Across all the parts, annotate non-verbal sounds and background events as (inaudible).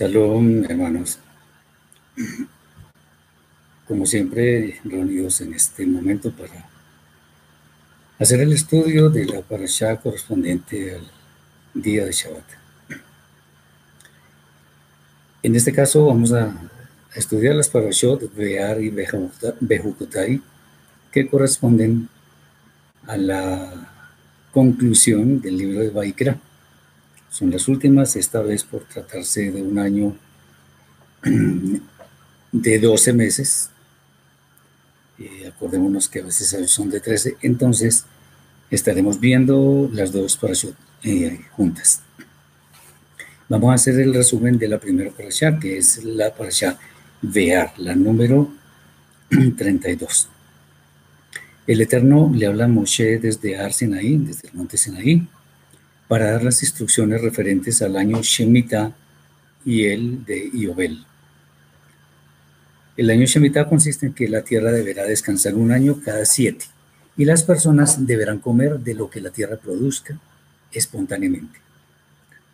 Shalom, hermanos. Como siempre, reunidos en este momento para hacer el estudio de la parashá correspondiente al día de Shabbat. En este caso vamos a estudiar las parashot Bear y Bejukutai que corresponden a la conclusión del libro de Baikra. Son las últimas, esta vez por tratarse de un año (clears throat) de 12 meses. Eh, acordémonos que a veces son de 13, entonces estaremos viendo las dos parashot eh, juntas. Vamos a hacer el resumen de la primera parasha, que es la parasha Vear, la número (clears throat) 32. El Eterno le habla a Moshe desde Ar Sinaí, desde el monte Sinaí, para dar las instrucciones referentes al año Shemitah y el de Iobel. El año Shemitah consiste en que la tierra deberá descansar un año cada siete y las personas deberán comer de lo que la tierra produzca espontáneamente.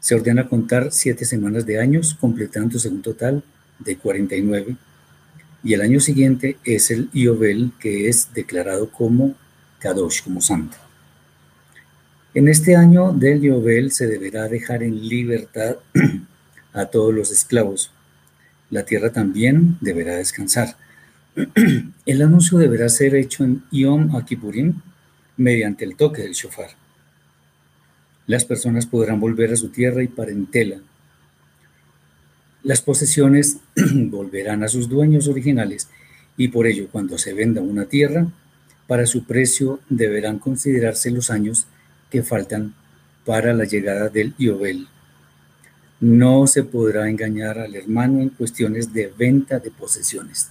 Se ordena contar siete semanas de años, completándose un total de 49 y el año siguiente es el Iobel, que es declarado como Kadosh, como santo. En este año del Iobel se deberá dejar en libertad (clears throat) a todos los esclavos. La tierra también deberá descansar. (clears throat) El anuncio deberá ser hecho en Yom Akipurim mediante el toque del shofar. Las personas podrán volver a su tierra y parentela las posesiones (clears throat) volverán a sus dueños originales y por ello cuando se venda una tierra, para su precio deberán considerarse los años que faltan para la llegada del Iobel. No se podrá engañar al hermano en cuestiones de venta de posesiones.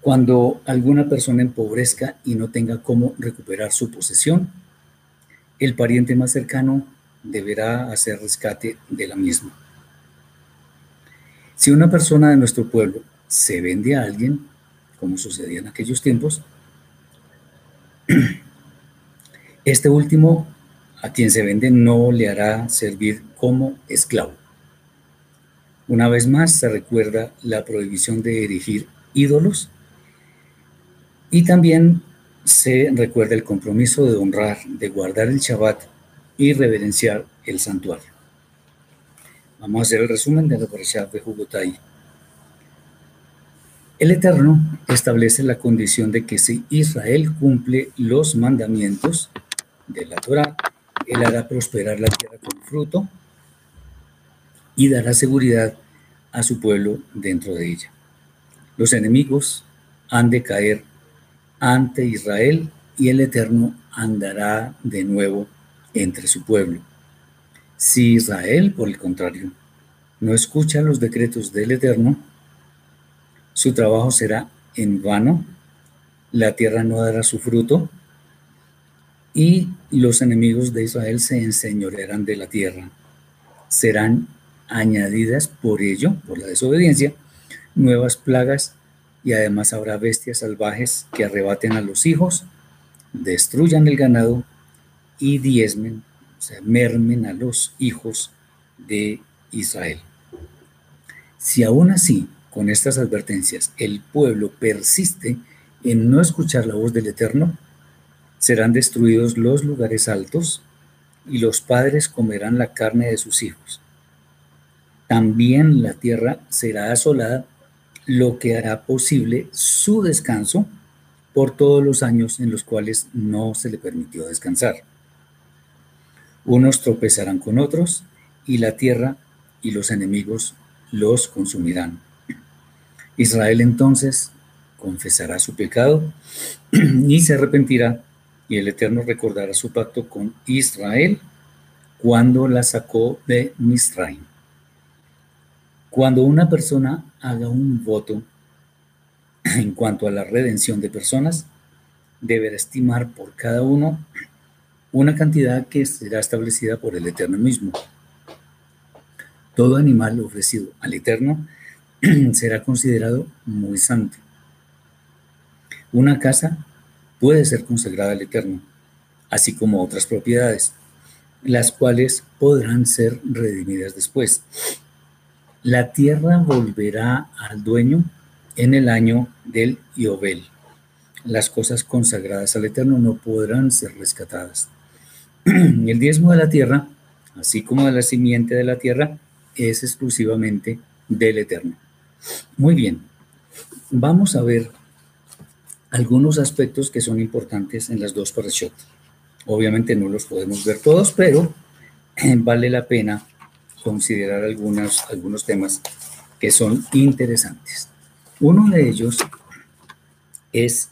Cuando alguna persona empobrezca y no tenga cómo recuperar su posesión, el pariente más cercano deberá hacer rescate de la misma. Si una persona de nuestro pueblo se vende a alguien, como sucedía en aquellos tiempos, (clears throat) este último a quien se vende no le hará servir como esclavo. Una vez más se recuerda la prohibición de erigir ídolos y también se recuerda el compromiso de honrar, de guardar el Shabbat y reverenciar el santuario. Vamos a hacer el resumen de la de Jugotai. El Eterno establece la condición de que si Israel cumple los mandamientos de la Torah, Él hará prosperar la tierra con fruto y dará seguridad a su pueblo dentro de ella. Los enemigos han de caer ante Israel y el Eterno andará de nuevo entre su pueblo. Si Israel, por el contrario, no escucha los decretos del Eterno, su trabajo será en vano, la tierra no dará su fruto, y los enemigos de Israel se enseñorearán de la tierra. Serán añadidas por ello, por la desobediencia, nuevas plagas y además habrá bestias salvajes que arrebaten a los hijos, destruyan el ganado y diezmen sea, mermen a los hijos de Israel. Si aún así, con estas advertencias, el pueblo persiste en no escuchar la voz del Eterno, serán destruidos los lugares altos y los padres comerán la carne de sus hijos. También la tierra será asolada, lo que hará posible su descanso por todos los años en los cuales no se le permitió descansar. Unos tropezarán con otros y la tierra y los enemigos los consumirán. Israel entonces confesará su pecado (clears throat) y se arrepentirá y el Eterno recordará su pacto con Israel cuando la sacó de Misraim. Cuando una persona haga un voto (clears throat) en cuanto a la redención de personas, deberá estimar por cada uno una cantidad que será establecida por el Eterno mismo. Todo animal ofrecido al Eterno (clears throat) será considerado muy santo. Una casa puede ser consagrada al Eterno, así como otras propiedades, las cuales podrán ser redimidas después. la tierra volverá al dueño en el año del Iobel. Las cosas consagradas al Eterno no podrán ser rescatadas. (clears throat) El diezmo de la tierra, así como de la simiente de la tierra, es exclusivamente del Eterno. Muy bien, vamos a ver algunos aspectos que son importantes en las dos parashot. Obviamente no los podemos ver todos, pero vale la pena considerar algunos, algunos temas que son interesantes. Uno de ellos es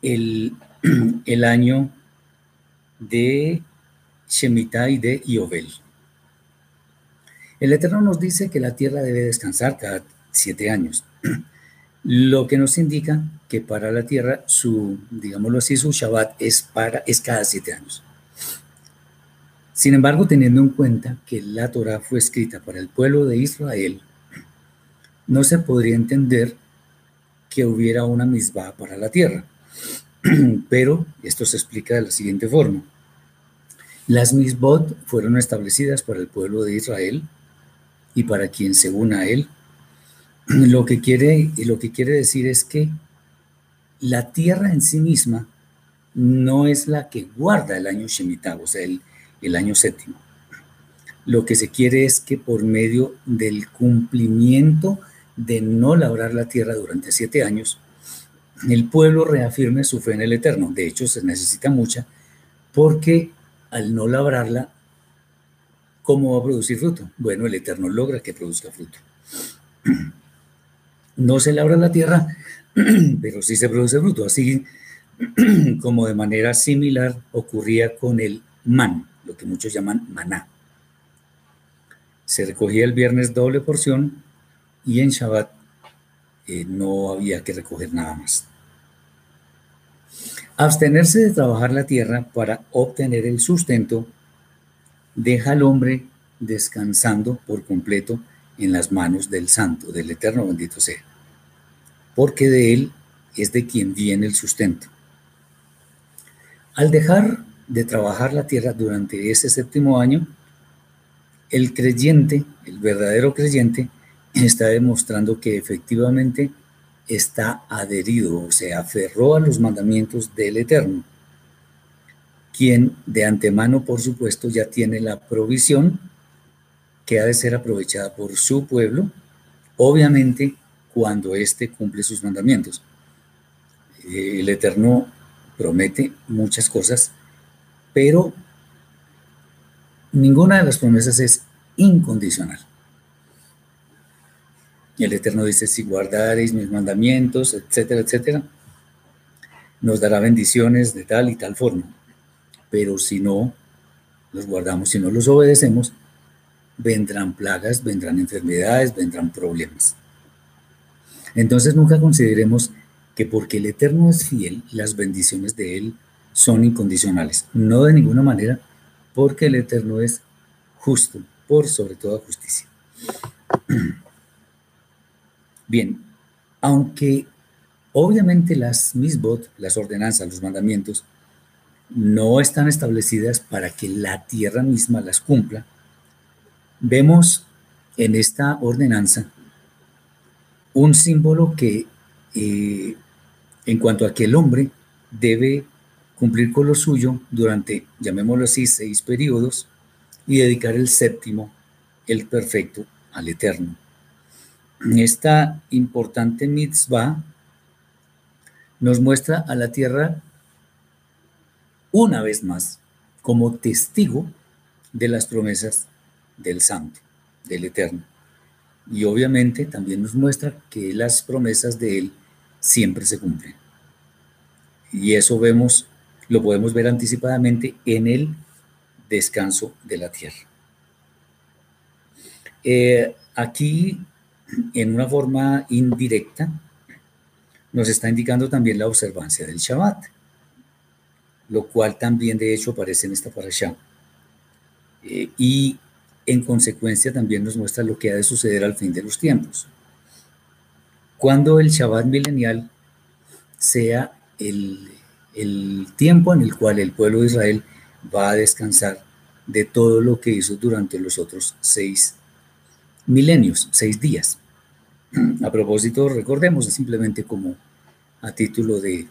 el, (clears throat) el año de Shemitah y de Iobel. El Eterno nos dice que la tierra debe descansar cada siete años, (clears throat) lo que nos indica que para la tierra su, digámoslo así, su Shabbat es, para, es cada siete años. Sin embargo, teniendo en cuenta que la Torah fue escrita para el pueblo de Israel, no se podría entender que hubiera una misbah para la tierra. (clears throat) Pero esto se explica de la siguiente forma. Las misbot fueron establecidas para el pueblo de Israel y para quien se una a él. (clears throat) Lo que quiere, lo que quiere decir es que la tierra en sí misma no es la que guarda el año Shemitah, o sea, el, el año séptimo. Lo que se quiere es que por medio del cumplimiento de no labrar la tierra durante siete años, el pueblo reafirme su fe en el Eterno. De hecho, se necesita mucha, porque al no labrarla, ¿cómo va a producir fruto? Bueno, el Eterno logra que produzca fruto. (clears throat) No se labra la tierra, (clears throat) pero sí se produce fruto. Así (clears throat) como de manera similar ocurría con el man lo que muchos llaman maná. Se recogía el viernes doble porción y en Shabbat eh, no había que recoger nada más. Abstenerse de trabajar la tierra para obtener el sustento deja al hombre descansando por completo en las manos del Santo, del Eterno bendito sea, porque de él es de quien viene el sustento. Al dejar de trabajar la tierra durante ese séptimo año, el creyente, el verdadero creyente, está demostrando que efectivamente está adherido o se aferró a los mandamientos del Eterno, quien de antemano, por supuesto, ya tiene la provisión que ha de ser aprovechada por su pueblo, obviamente cuando éste cumple sus mandamientos. El Eterno promete muchas cosas pero ninguna de las promesas es incondicional. El Eterno dice, si guardaréis mis mandamientos, etcétera, etcétera, nos dará bendiciones de tal y tal forma. Pero si no los guardamos, si no los obedecemos, vendrán plagas, vendrán enfermedades, vendrán problemas. Entonces nunca consideremos que porque el Eterno es fiel, las bendiciones de Él son incondicionales, no de ninguna manera, porque el Eterno es justo, por sobre toda justicia. (clears throat) Bien, aunque obviamente las misbot, las ordenanzas, los mandamientos, no están establecidas para que la tierra misma las cumpla, vemos en esta ordenanza un símbolo que, eh, en cuanto a que el hombre debe cumplir con lo suyo durante, llamémoslo así, seis periodos y dedicar el séptimo, el perfecto, al eterno. Esta importante mitzvah nos muestra a la tierra una vez más como testigo de las promesas del santo, del eterno. Y obviamente también nos muestra que las promesas de él siempre se cumplen. Y eso vemos lo podemos ver anticipadamente en el descanso de la tierra. Eh, aquí, en una forma indirecta, nos está indicando también la observancia del Shabbat, lo cual también de hecho aparece en esta parasha. Eh, y en consecuencia también nos muestra lo que ha de suceder al fin de los tiempos. Cuando el Shabbat milenial sea el el tiempo en el cual el pueblo de Israel va a descansar de todo lo que hizo durante los otros seis milenios, seis días. A propósito, recordemos, simplemente como a título de,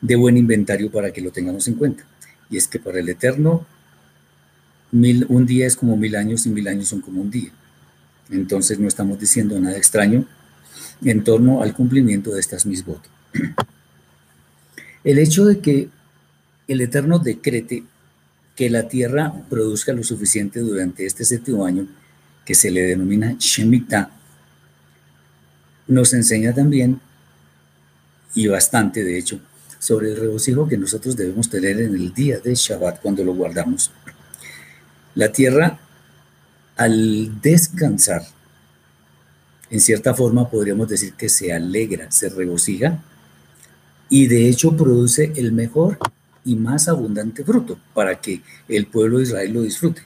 de buen inventario para que lo tengamos en cuenta. Y es que para el Eterno, un día es como mil años y mil años son como un día. Entonces no estamos diciendo nada extraño en torno al cumplimiento de estas mis votos. El hecho de que el Eterno decrete que la tierra produzca lo suficiente durante este séptimo año, que se le denomina Shemitah, nos enseña también, y bastante de hecho, sobre el regocijo que nosotros debemos tener en el día de Shabbat cuando lo guardamos. La tierra, al descansar, en cierta forma podríamos decir que se alegra, se regocija y de hecho produce el mejor y más abundante fruto para que el pueblo de Israel lo disfrute.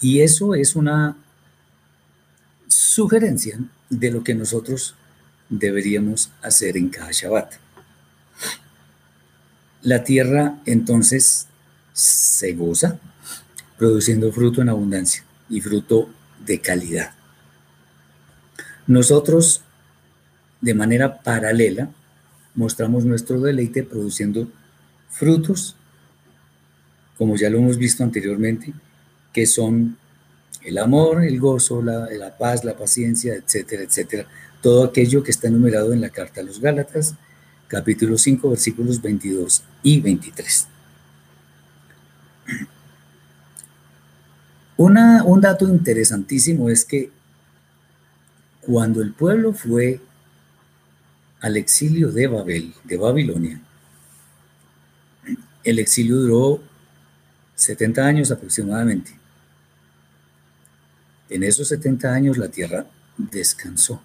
Y eso es una sugerencia de lo que nosotros deberíamos hacer en cada Shabbat. La tierra entonces se goza produciendo fruto en abundancia y fruto de calidad. Nosotros, de manera paralela, mostramos nuestro deleite produciendo frutos, como ya lo hemos visto anteriormente, que son el amor, el gozo, la, la, paz, la paciencia, etcétera, etcétera. Todo aquello que está enumerado en la carta a los Gálatas, capítulo 5, versículos 22 y 23. Una, un dato interesantísimo es que cuando el pueblo fue al exilio de Babel, de Babilonia, el exilio duró 70 años aproximadamente. En esos 70 años la tierra descansó.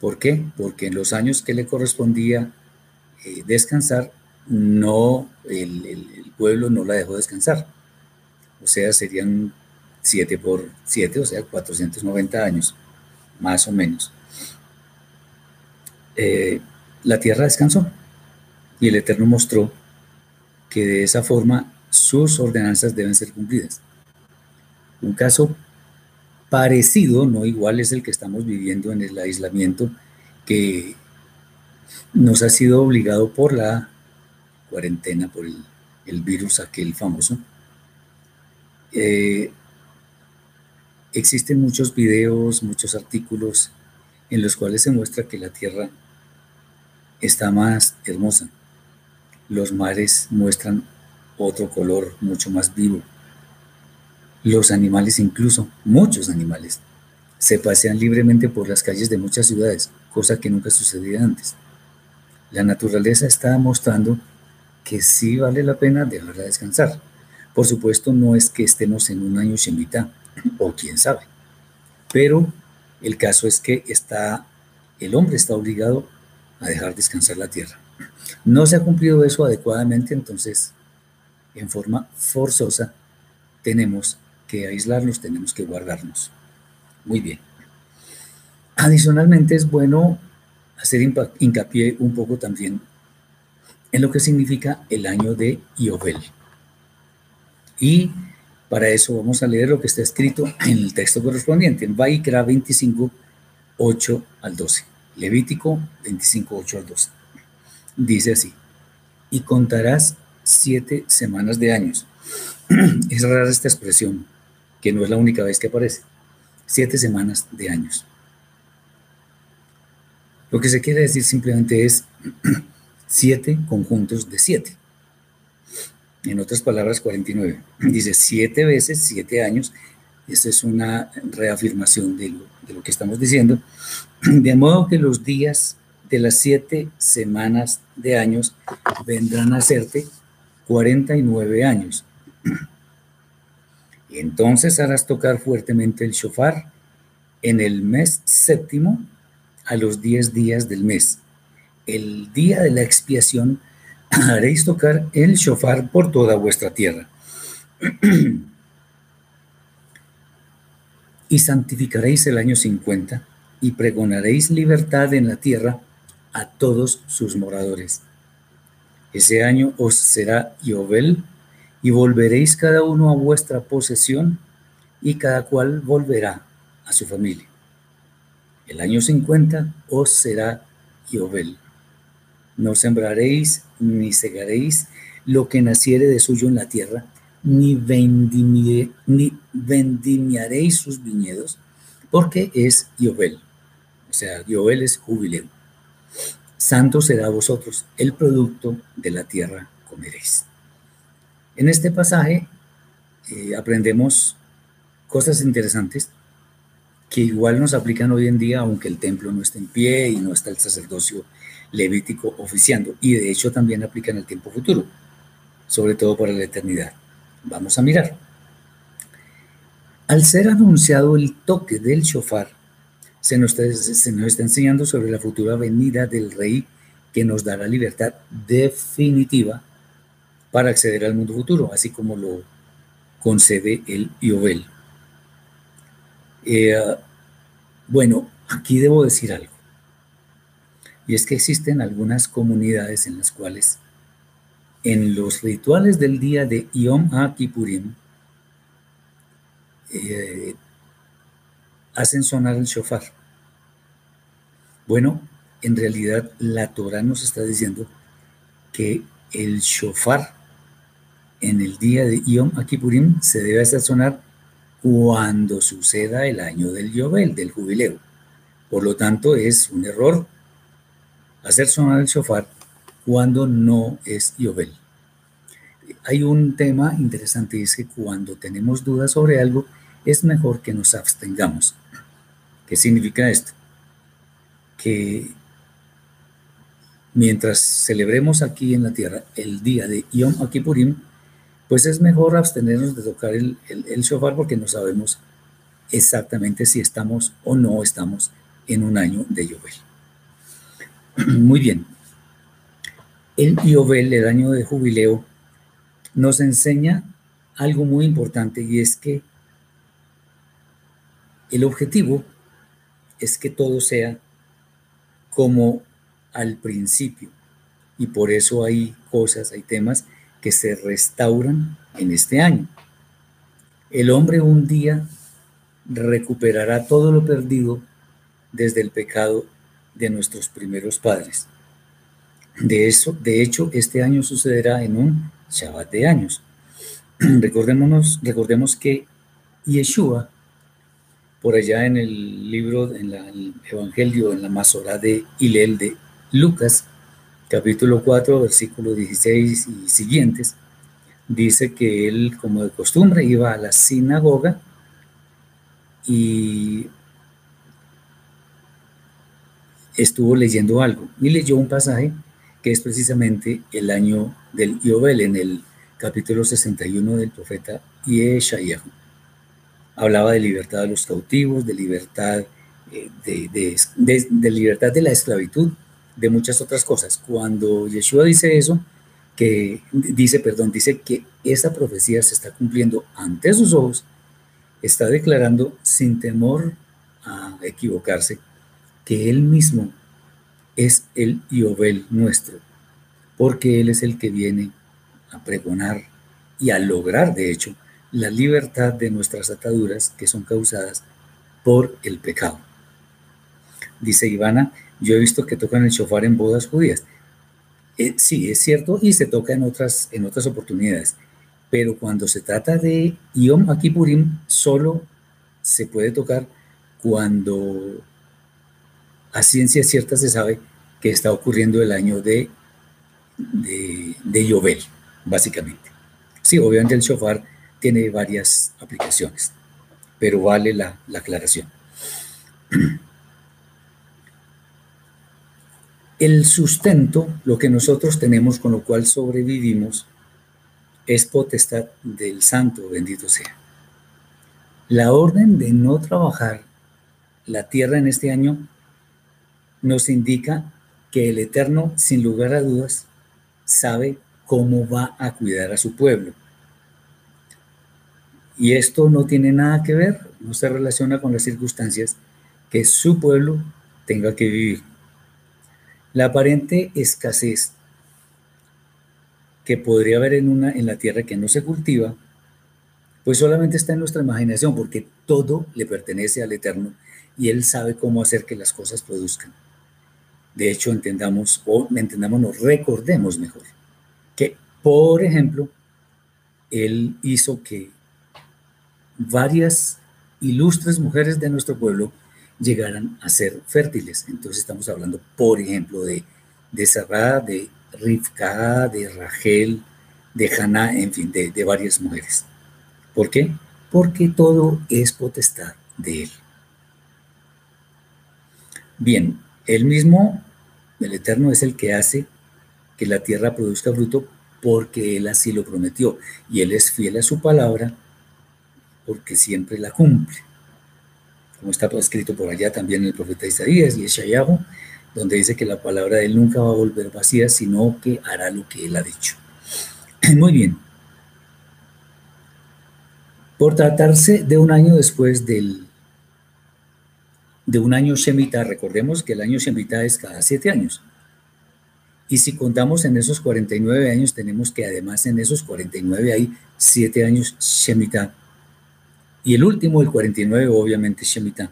¿Por qué? Porque en los años que le correspondía eh, descansar, no, el, el, pueblo no la dejó descansar. O sea, serían 7 por 7, o sea, 490 años, más o menos. Eh, la tierra descansó y el Eterno mostró que de esa forma sus ordenanzas deben ser cumplidas. Un caso parecido, no igual, es el que estamos viviendo en el aislamiento que nos ha sido obligado por la cuarentena, por el, virus aquel famoso. Eh, existen muchos videos, muchos artículos en los cuales se muestra que la Tierra está más hermosa. Los mares muestran otro color mucho más vivo. Los animales incluso, muchos animales, se pasean libremente por las calles de muchas ciudades, cosa que nunca sucedía antes. La naturaleza está mostrando que sí vale la pena dejarla descansar. Por supuesto, no es que estemos en un año Shemitah, o quién sabe, pero el caso es que está, el hombre está obligado a dejar descansar la tierra. No se ha cumplido eso adecuadamente, entonces, en forma forzosa, tenemos que aislarnos, tenemos que guardarnos. Muy bien. Adicionalmente es bueno hacer hincapié un poco también en lo que significa el año de Iobel. Y para eso vamos a leer lo que está escrito en el texto correspondiente, en Vaikra 25, 8 al 12. Levítico 25, 8 al 12. Dice así, y contarás siete semanas de años. (clears throat) Es rara esta expresión, que no es la única vez que aparece. Siete semanas de años. Lo que se quiere decir simplemente es (clears throat) siete conjuntos de siete. En otras palabras, 49. Dice siete veces siete años. Esta es una reafirmación de lo, que estamos diciendo. De modo que los días de las siete semanas de años vendrán a hacerte 49 años. Y entonces harás tocar fuertemente el shofar en el mes séptimo a los 10 días del mes. El día de la expiación haréis tocar el shofar por toda vuestra tierra. y santificaréis el año 50 y pregonaréis libertad en la tierra a todos sus moradores. Ese año os será Yobel y volveréis cada uno a vuestra posesión y cada cual volverá a su familia. El año 50 os será Yobel. No sembraréis ni segaréis lo que naciere de suyo en la tierra, ni, vendimiaréis sus viñedos, porque es Yobel. O sea, Yobel es jubileo. Santo será vosotros, el producto de la tierra comeréis. En este pasaje eh, aprendemos cosas interesantes que igual nos aplican hoy en día, aunque el templo no esté en pie y no está el sacerdocio levítico oficiando. Y de hecho también aplican el tiempo futuro, sobre todo para la eternidad. Vamos a mirar. Al ser anunciado el toque del shofar, se nos, está enseñando sobre la futura venida del rey que nos dará libertad definitiva para acceder al mundo futuro, así como lo concede el Iobel. Eh, bueno, aquí debo decir algo. Y es que existen algunas comunidades en las cuales en los rituales del día de Yom HaKippurim eh, hacen sonar el shofar. Bueno, en realidad la Torah nos está diciendo que el shofar en el día de Yom Kippurim se debe hacer sonar cuando suceda el año del Yobel, del jubileo. Por lo tanto, es un error hacer sonar el shofar cuando no es Yobel. Hay un tema interesante, y que cuando tenemos dudas sobre algo, es mejor que nos abstengamos. ¿Qué significa esto? Que mientras celebremos aquí en la tierra el día de Yom Kippurim, pues es mejor abstenernos de tocar el, el, shofar porque no sabemos exactamente si estamos o no estamos en un año de Yobel. (clears throat) Muy bien. El Yobel, el año de jubileo, nos enseña algo muy importante y es que el objetivo es que todo sea como al principio. Y por eso hay cosas, hay temas que se restauran en este año. El hombre un día recuperará todo lo perdido desde el pecado de nuestros primeros padres. De, eso, de hecho, este año sucederá en un Shabbat de años. (clears throat) Recordémonos, recordemos que Yeshua, por allá en el libro, en el Evangelio, en la Masorá de Hilel de Lucas, capítulo 4, versículo 16 y siguientes, dice que él, como de costumbre, iba a la sinagoga y estuvo leyendo algo y leyó un pasaje que es precisamente el año del Yobel en el capítulo 61 del profeta Yeshayahu. Hablaba de libertad de los cautivos, de libertad eh, de libertad de la esclavitud de muchas otras cosas. Cuando Yeshua dice eso, que dice, perdón, dice que esa profecía se está cumpliendo ante sus ojos, está declarando sin temor a equivocarse que él mismo es el Yobel nuestro, porque él es el que viene a pregonar y a lograr, de hecho, la libertad de nuestras ataduras que son causadas por el pecado. Dice Ivana, yo he visto que tocan el shofar en bodas judías. Eh, sí, es cierto, y se toca en otras, en otras oportunidades. Pero cuando se trata de Yom Kippurim, solo se puede tocar cuando a ciencia cierta se sabe que está ocurriendo el año de, de, de Yobel, básicamente. Sí, obviamente el shofar tiene varias aplicaciones, pero vale la, la aclaración. (clears throat) El sustento, lo que nosotros tenemos con lo cual sobrevivimos, es potestad del santo, bendito sea. La orden de no trabajar la tierra en este año nos indica que el Eterno, sin lugar a dudas, sabe cómo va a cuidar a su pueblo. Y esto no tiene nada que ver, no se relaciona con las circunstancias que su pueblo tenga que vivir. La aparente escasez que podría haber en, una, en la tierra que no se cultiva, Pues solamente está en nuestra imaginación, porque todo le pertenece al Eterno y Él sabe cómo hacer que las cosas produzcan. De hecho, entendamos, o entendámonos, recordemos mejor, que, por ejemplo, Él hizo que varias ilustres mujeres de nuestro pueblo llegaran a ser fértiles. Entonces estamos hablando, por ejemplo, de, de Sarah, de Rivka, de Rachel, de Haná, en fin, de, de varias mujeres. ¿Por qué? Porque todo es potestad de Él. Bien, Él mismo, el Eterno, es el que hace que la tierra produzca fruto porque Él así lo prometió. Y Él es fiel a su palabra porque siempre la cumple. Como está escrito por allá también el profeta Isaías y Eshayahu, donde dice que la palabra de Él nunca va a volver vacía, sino que hará lo que Él ha dicho. (clears throat) Muy bien. Por tratarse de un año después del de un año Shemitah, recordemos que el año Shemitah es cada siete años. Y si contamos en esos 49 años, tenemos que además en esos 49 hay siete años Shemitah. Y el último, el 49, obviamente Shemitah.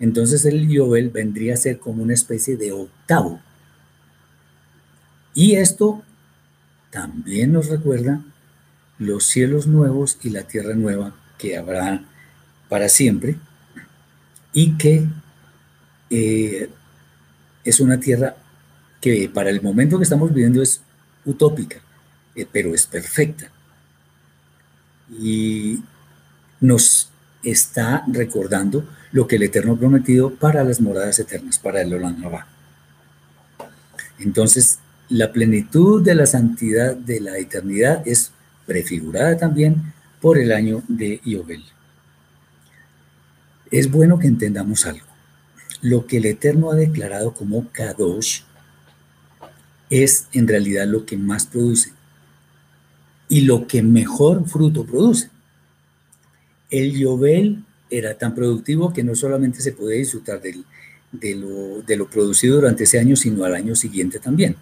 Entonces el Yobel vendría a ser como una especie de octavo. Y esto también nos recuerda los cielos nuevos y la tierra nueva que habrá para siempre y que eh, es una tierra que para el momento que estamos viviendo es utópica, eh, pero es perfecta. Y nos está recordando lo que el Eterno ha prometido para las moradas eternas, para el Olam Entonces, la plenitud de la santidad de la eternidad es prefigurada también por el año de Iobel. Es bueno que entendamos algo. Lo que el Eterno ha declarado como Kadosh es en realidad lo que más produce y lo que mejor fruto produce. El Yobel era tan productivo que no solamente se podía disfrutar de, lo, de lo producido durante ese año, sino al año siguiente también.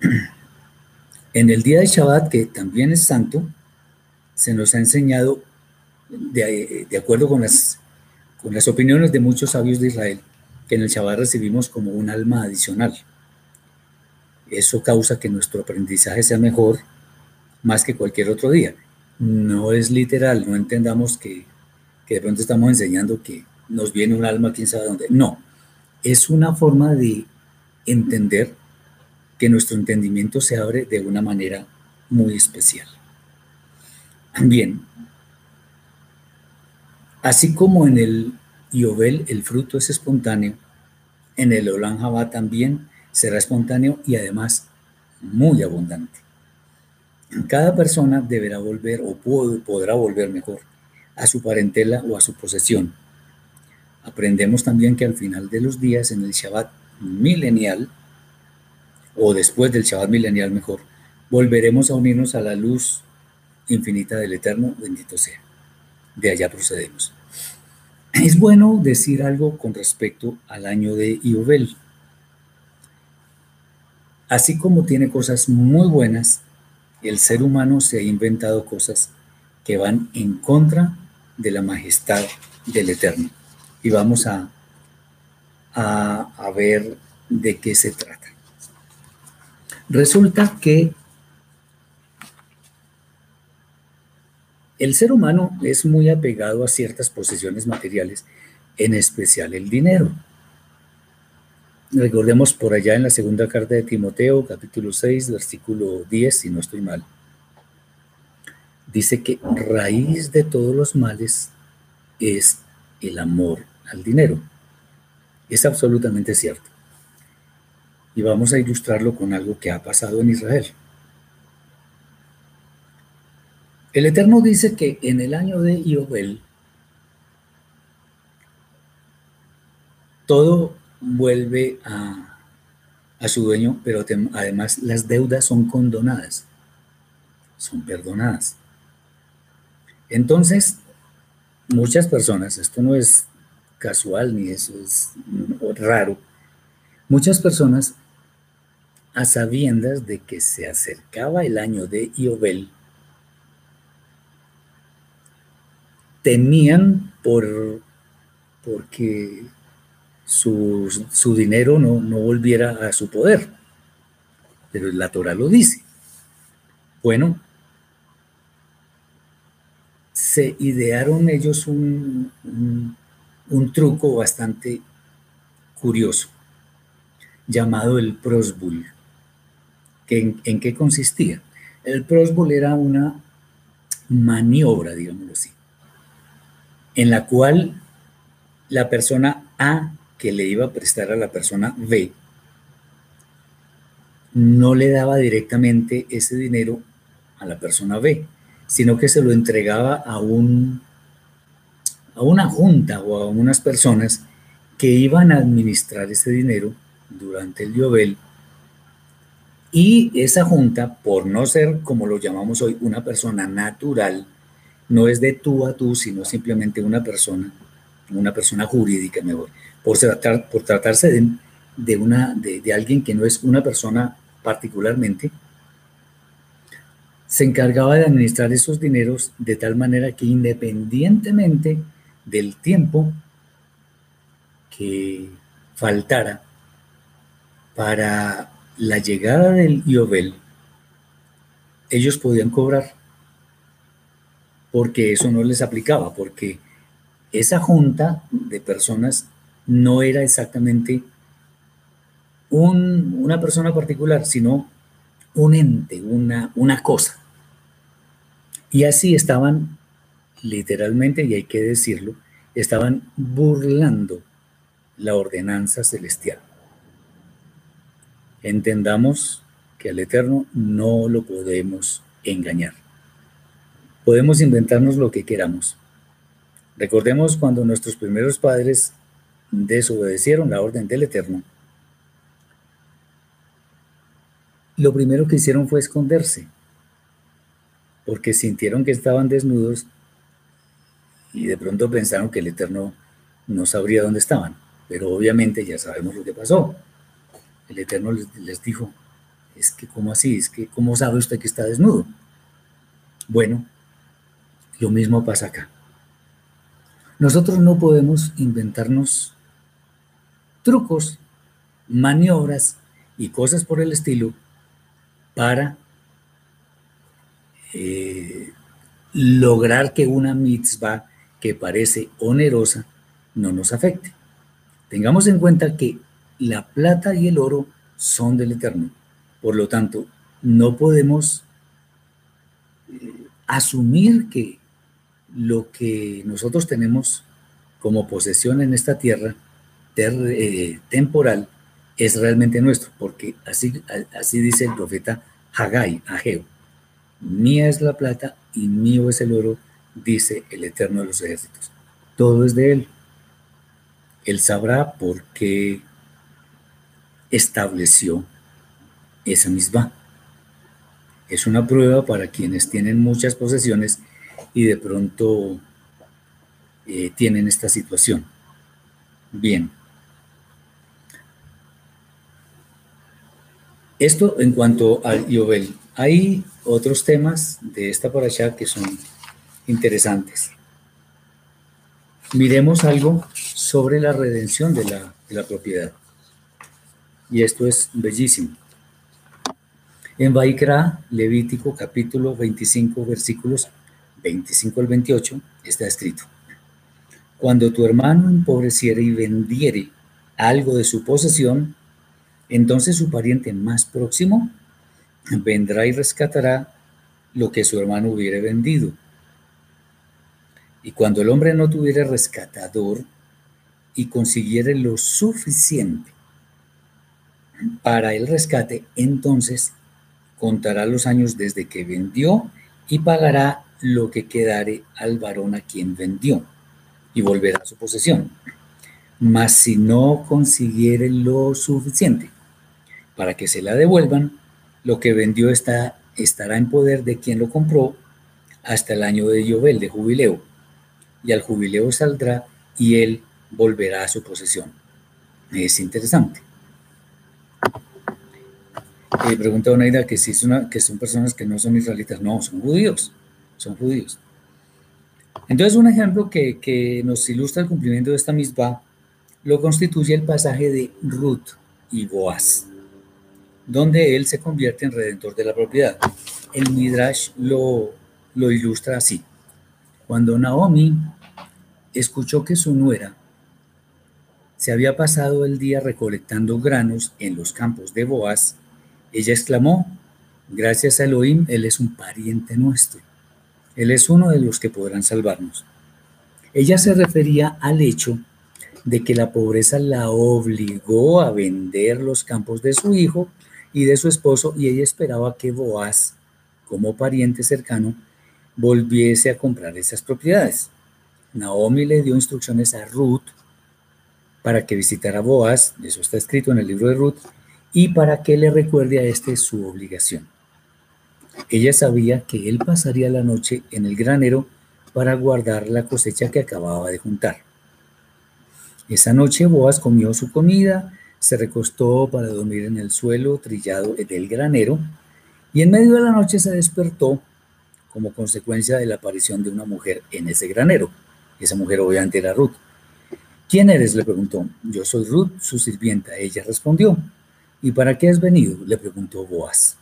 (clears throat) En el día de Shabbat, que también es santo, se nos ha enseñado, de, acuerdo con las, con las opiniones de muchos sabios de Israel, que en el Shabbat recibimos como un alma adicional. Eso causa que nuestro aprendizaje sea mejor más que cualquier otro día no es literal, no entendamos que, de pronto estamos enseñando que nos viene un alma, quién sabe dónde. No, es una forma de entender que nuestro entendimiento se abre de una manera muy especial. Bien, así como en el Yobel el fruto es espontáneo, en el Olan también será espontáneo y además muy abundante. Cada persona deberá volver o podrá volver mejor a su parentela o a su posesión. Aprendemos también que al final de los días, en el Shabbat milenial, o después del Shabbat milenial mejor, volveremos a unirnos a la luz infinita del Eterno, bendito sea. De allá procedemos. Es bueno decir algo con respecto al año de Iobel. Así como tiene cosas muy buenas, el ser humano se ha inventado cosas que van en contra de la majestad del Eterno. Y vamos a, a, ver de qué se trata. Resulta que el ser humano es muy apegado a ciertas posesiones materiales, en especial el dinero. Recordemos por allá en la segunda carta de Timoteo, capítulo 6, versículo 10, si no estoy mal. Dice que raíz de todos los males es el amor al dinero. Es absolutamente cierto. Y vamos a ilustrarlo con algo que ha pasado en Israel. El Eterno dice que en el año de Iobel, todo vuelve a, su dueño, pero además las deudas son condonadas, son perdonadas. Entonces, muchas personas, esto no es casual ni eso es raro, muchas personas a sabiendas de que se acercaba el año de Iobel, temían por, porque su, dinero no, no, volviera a su poder. Pero la Torah lo dice. Bueno, se idearon ellos un, un, truco bastante curioso llamado el prosbul. ¿En, ¿En qué consistía? El prosbul era una maniobra, digámoslo así, en la cual la persona A que le iba a prestar a la persona B no le daba directamente ese dinero a la persona B, sino que se lo entregaba a, un, a una junta o a unas personas que iban a administrar ese dinero durante el Yobel. Y esa junta, por no ser, como lo llamamos hoy, una persona natural, no es de tú a tú, sino simplemente una persona, una persona jurídica, mejor, por, tratar, por tratarse de, de una, de, de alguien que no es una persona particularmente, se encargaba de administrar esos dineros de tal manera que independientemente del tiempo que faltara para la llegada del Iobel, ellos podían cobrar, porque eso no les aplicaba, porque esa junta de personas no era exactamente una persona particular, sino un ente, una, una cosa. Y así estaban, literalmente, y hay que decirlo, estaban burlando la ordenanza celestial. Entendamos que al Eterno no lo podemos engañar. Podemos inventarnos lo que queramos. Recordemos cuando nuestros primeros padres desobedecieron la orden del Eterno lo primero que hicieron fue esconderse, porque sintieron que estaban desnudos y de pronto pensaron que el Eterno no sabría dónde estaban, pero obviamente ya sabemos lo que pasó. El Eterno les, dijo, es que ¿cómo así? Es que ¿cómo sabe usted que está desnudo? Bueno, lo mismo pasa acá. Nosotros no podemos inventarnos trucos, maniobras y cosas por el estilo para eh, lograr que una mitzvah que parece onerosa no nos afecte. Tengamos en cuenta que la plata y el oro son del Eterno. Por lo tanto, no podemos eh, asumir que lo que nosotros tenemos como posesión en esta tierra eh, temporal es realmente nuestro, porque así, así dice el profeta Hagai, Ageo. Mía es la plata y mío es el oro, dice el Eterno de los ejércitos. Todo es de Él. Él sabrá por qué estableció esa misma. Es una prueba para quienes tienen muchas posesiones y de pronto eh, tienen esta situación. Bien. Esto en cuanto al Yobel. Hay otros temas de esta por allá que son interesantes. Miremos algo sobre la redención de la, de la propiedad. Y esto es bellísimo. En Baikra, Levítico capítulo 25, versículos 25 al 28, está escrito. Cuando tu hermano empobreciere y vendiere algo de su posesión, entonces su pariente más próximo vendrá y rescatará lo que su hermano hubiere vendido. Y cuando el hombre no tuviera rescatador y consiguiere lo suficiente para el rescate, entonces contará los años desde que vendió y pagará lo que quedare al varón a quien vendió y volverá a su posesión. Mas si no consiguiere lo suficiente, para que se la devuelvan, lo que vendió está, estará en poder de quien lo compró hasta el año de Yobel, de jubileo, y al jubileo saldrá y él volverá a su posesión. Es interesante. Eh, pregunta Oneida que si es una, que son personas que no son israelitas. No, son judíos. Son judíos. Entonces, un ejemplo que, nos ilustra el cumplimiento de esta misma lo constituye el pasaje de Ruth y Boaz, donde él se convierte en redentor de la propiedad. El Midrash lo, lo ilustra así. Cuando Naomi escuchó que su nuera se había pasado el día recolectando granos en los campos de Boaz, ella exclamó, gracias a Elohim, él es un pariente nuestro. Él es uno de los que podrán salvarnos. Ella se refería al hecho de que la pobreza la obligó a vender los campos de su hijo y de su esposo y ella esperaba que Boaz, como pariente cercano, volviese a comprar esas propiedades. Naomi le dio instrucciones a Ruth para que visitara a Boaz, eso está escrito en el libro de Ruth, y para que le recuerde a este su obligación. Ella sabía que él pasaría la noche en el granero para guardar la cosecha que acababa de juntar. Esa noche Boaz comió su comida, se recostó para dormir en el suelo trillado del granero y en medio de la noche se despertó como consecuencia de la aparición de una mujer en ese granero. Esa mujer obviamente era Ruth. ¿Quién eres? le preguntó. Yo soy Ruth, su sirvienta. Ella respondió. ¿Y para qué has venido? le preguntó Boaz.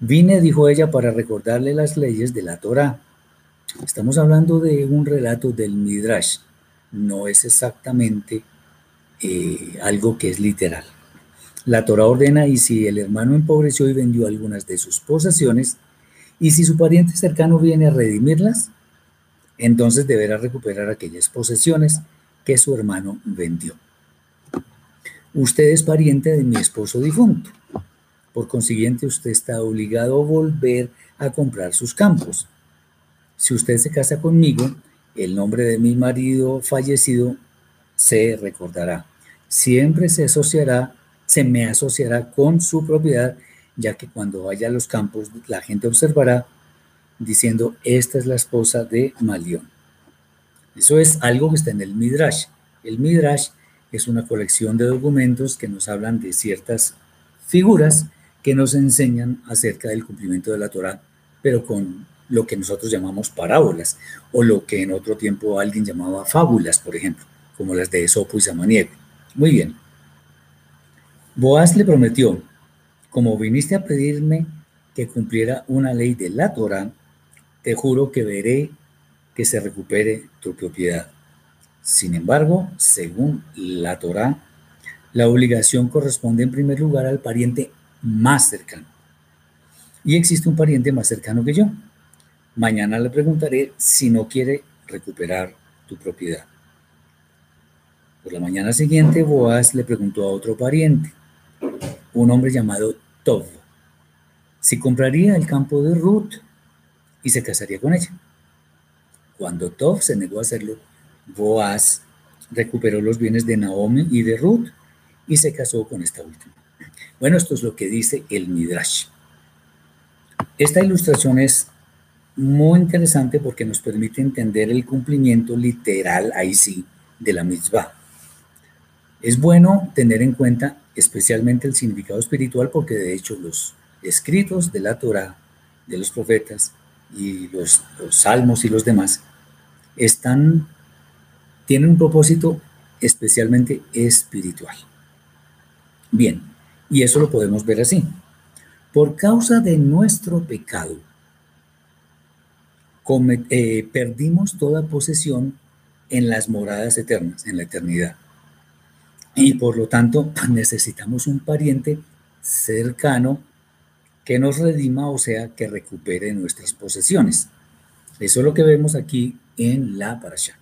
Vine, dijo ella, para recordarle las leyes de la Torah. Estamos hablando de un relato del Midrash, no es exactamente eh, algo que es literal. La Torah ordena y si el hermano empobreció y vendió algunas de sus posesiones, y si su pariente cercano viene a redimirlas, entonces deberá recuperar aquellas posesiones que su hermano vendió. Usted es pariente de mi esposo difunto. Por consiguiente, usted está obligado a volver a comprar sus campos. Si usted se casa conmigo, el nombre de mi marido fallecido se recordará. Siempre se asociará, se me asociará con su propiedad, ya que cuando vaya a los campos la gente observará diciendo, esta es la esposa de Malión. Eso es algo que está en el Midrash. El Midrash es una colección de documentos que nos hablan de ciertas figuras que nos enseñan acerca del cumplimiento de la Torah, pero con lo que nosotros llamamos parábolas, o lo que en otro tiempo alguien llamaba fábulas, por ejemplo, como las de Esopo y Samaniego. Muy bien. Boaz le prometió, como viniste a pedirme que cumpliera una ley de la Torah, te juro que veré que se recupere tu propiedad. Sin embargo, según la Torah, la obligación corresponde en primer lugar al pariente más cercano. Y existe un pariente más cercano que yo. Mañana le preguntaré si no quiere recuperar tu propiedad. Por la mañana siguiente, Boaz le preguntó a otro pariente, un hombre llamado Tov, si compraría el campo de Ruth y se casaría con ella. Cuando Tov se negó a hacerlo, Boaz recuperó los bienes de Naomi y de Ruth y se casó con esta última. Bueno, esto es lo que dice el Midrash. Esta ilustración es muy interesante porque nos permite entender el cumplimiento literal, ahí sí, de la mitzvah. Es bueno tener en cuenta especialmente el significado espiritual porque de hecho los escritos de la Torah, de los profetas y los, los salmos y los demás están, tienen un propósito especialmente espiritual. Bien, y eso lo podemos ver así. Por causa de nuestro pecado, eh, perdimos toda posesión en las moradas eternas, en la eternidad. Y por lo tanto necesitamos un pariente cercano que nos redima, o sea, que recupere nuestras posesiones. Eso es lo que vemos aquí en la parasha.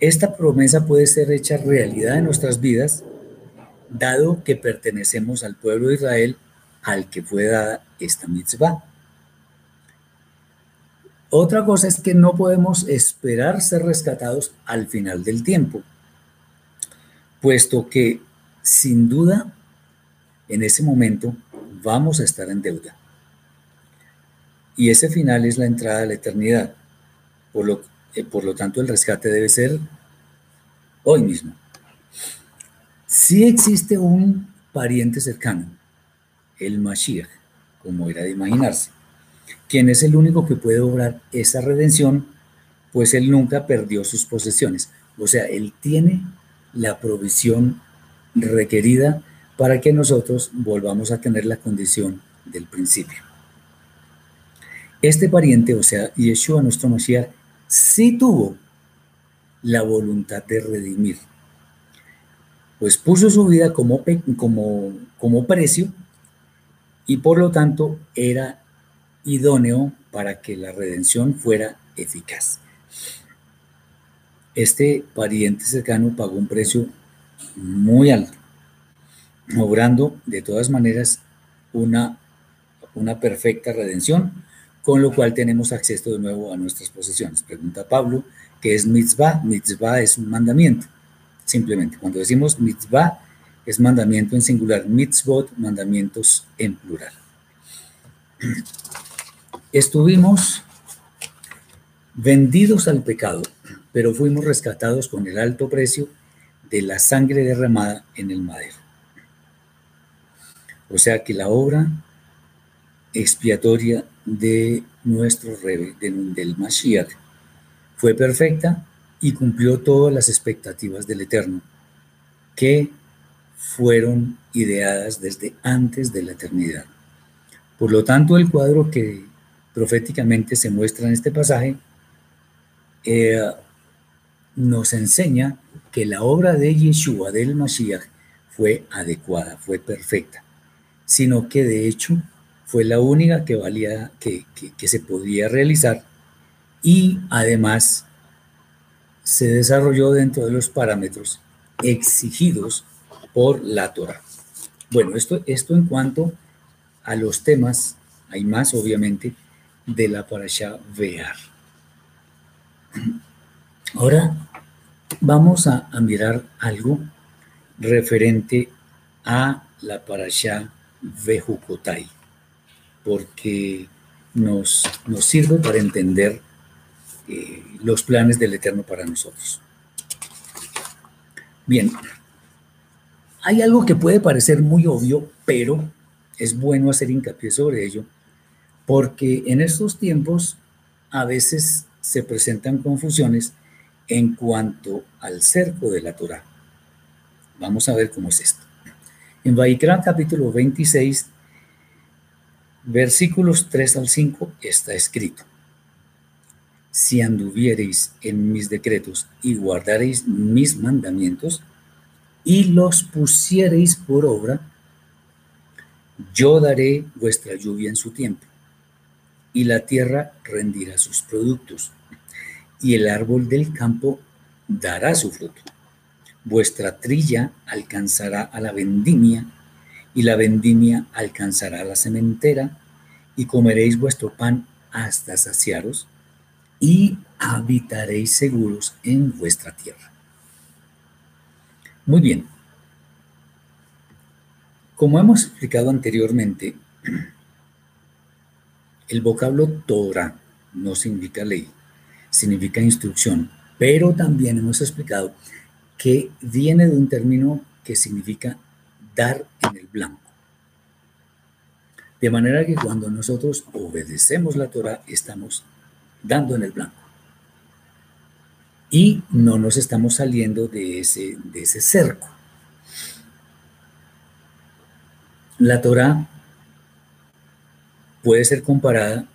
Esta promesa puede ser hecha realidad en nuestras vidas dado que pertenecemos al pueblo de Israel al que fue dada esta mitzvah. Otra cosa es que no podemos esperar ser rescatados al final del tiempo, puesto que sin duda en ese momento vamos a estar en deuda. Y ese final es la entrada a la eternidad. Por lo, eh, por lo tanto, el rescate debe ser hoy mismo. Si existe un pariente cercano, el Mashiach, como era de imaginarse, quien es el único que puede obrar esa redención, pues él nunca perdió sus posesiones. O sea, él tiene la provisión requerida para que nosotros volvamos a tener la condición del principio. Este pariente, o sea, Yeshua, nuestro Mashiach, sí tuvo la voluntad de redimir, pues puso su vida como, como, como precio y por lo tanto era idóneo para que la redención fuera eficaz. Este pariente cercano pagó un precio muy alto, obrando de todas maneras una, una perfecta redención, con lo cual tenemos acceso de nuevo a nuestras posesiones. Pregunta Pablo, ¿qué es mitzvah? Mitzvah es un mandamiento, simplemente. Cuando decimos mitzvah, es mandamiento en singular, mitzvot, mandamientos en plural. (clears throat) Estuvimos vendidos al pecado, pero fuimos rescatados con el alto precio de la sangre derramada en el madero. O sea que la obra expiatoria de nuestro rey, del Mashiach, fue perfecta y cumplió todas las expectativas del Eterno, que fueron ideadas desde antes de la eternidad. Por lo tanto, el cuadro que proféticamente se muestra en este pasaje eh, nos enseña que la obra de Yeshua, del Mashiach, fue adecuada, fue perfecta, sino que de hecho fue la única que valía, que, que se podía realizar y además se desarrolló dentro de los parámetros exigidos por la Torah. Bueno, esto, esto en cuanto a los temas, hay más obviamente, de la parasha Vear. Ahora vamos a, mirar algo referente a la parasha Vejukotai, porque nos, nos sirve para entender eh, los planes del Eterno para nosotros. Bien, hay algo que puede parecer muy obvio, pero es bueno hacer hincapié sobre ello, porque en estos tiempos a veces se presentan confusiones en cuanto al cerco de la Torah. Vamos a ver cómo es esto. En Vaikra capítulo 26, versículos 3 al 5 está escrito. Si anduviereis en mis decretos y guardareis mis mandamientos, y los pusiereis por obra, yo daré vuestra lluvia en su tiempo, y la tierra rendirá sus productos, y el árbol del campo dará su fruto. Vuestra trilla alcanzará a la vendimia, y la vendimia alcanzará a la cementera, y comeréis vuestro pan hasta saciaros, y habitaréis seguros en vuestra tierra. Muy bien. Como hemos explicado anteriormente, el vocablo Torah no significa ley, significa instrucción, pero también hemos explicado que viene de un término que significa dar en el blanco. De manera que cuando nosotros obedecemos la Torah, estamos dando en el blanco y no nos estamos saliendo de ese, de ese cerco. La Torah puede ser comparada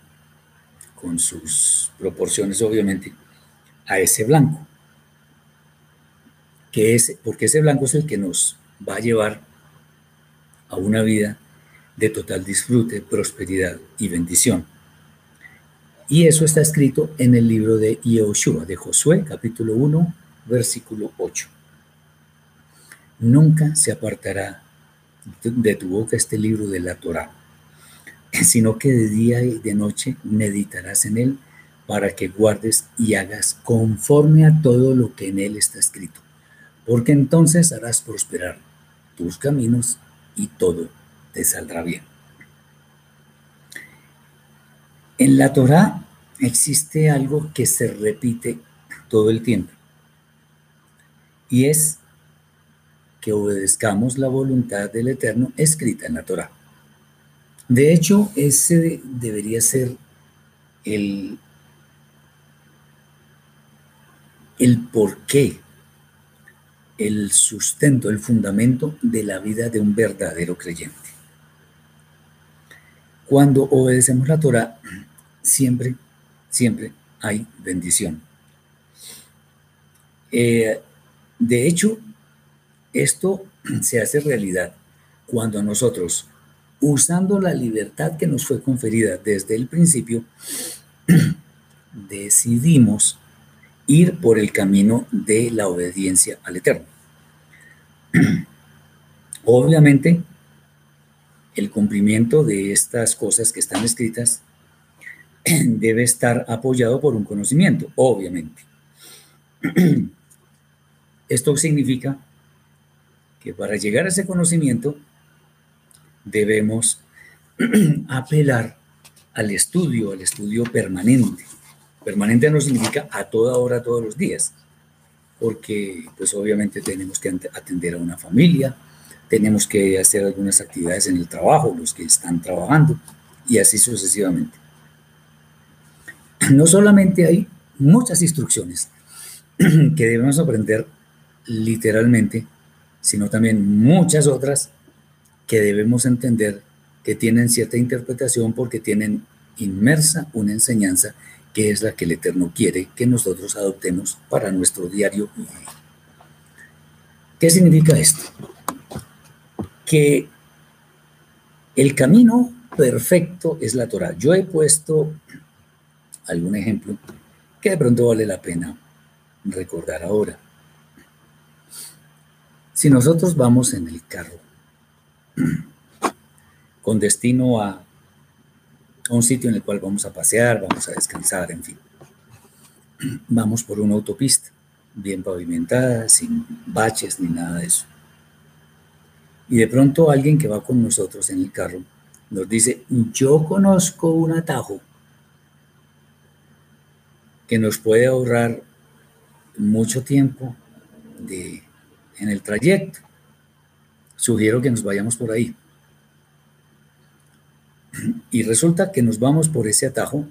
con sus proporciones, obviamente, a ese blanco. Que es, porque ese blanco es el que nos va a llevar a una vida de total disfrute, prosperidad y bendición. Y eso está escrito en el libro de Yehoshua, de Josué, capítulo 1, versículo 8. Nunca se apartará de tu boca este libro de la Torah, sino que de día y de noche meditarás en él para que guardes y hagas conforme a todo lo que en él está escrito, porque entonces harás prosperar tus caminos y todo te saldrá bien. En la Torá existe algo que se repite todo el tiempo y es que obedezcamos la voluntad del Eterno escrita en la Torá. De hecho, ese debería ser el, el porqué, el sustento, el fundamento de la vida de un verdadero creyente. Cuando obedecemos la Torah, siempre, siempre hay bendición. Eh, de hecho, esto (clears throat) se hace realidad cuando nosotros, usando la libertad que nos fue conferida desde el principio, (clears throat) decidimos ir por el camino de la obediencia al Eterno. (clears throat) Obviamente, el cumplimiento de estas cosas que están escritas (clears throat) debe estar apoyado por un conocimiento, obviamente. (clears throat) Esto significa que para llegar a ese conocimiento debemos (clears throat) apelar al estudio, al estudio permanente. Permanente no significa a toda hora, todos los días, porque pues obviamente tenemos que atender a una familia, tenemos que hacer algunas actividades en el trabajo, los que están trabajando, y así sucesivamente. No solamente hay muchas instrucciones (clears throat) que debemos aprender literalmente, sino también muchas otras que debemos entender que tienen cierta interpretación porque tienen inmersa una enseñanza que es la que el Eterno quiere que nosotros adoptemos para nuestro diario ¿Qué significa esto? Que el camino perfecto es la Torah. Yo he puesto algún ejemplo que de pronto vale la pena recordar ahora. Si nosotros vamos en el carro (clears throat) con destino a, un sitio en el cual vamos a pasear, vamos a descansar, en fin, (clears throat) vamos por una autopista bien pavimentada, sin baches ni nada de eso. Y de pronto alguien que va con nosotros en el carro nos dice, yo conozco un atajo que nos puede ahorrar mucho tiempo en el trayecto. Sugiero que nos vayamos por ahí. (clears throat) Y resulta que nos vamos por ese atajo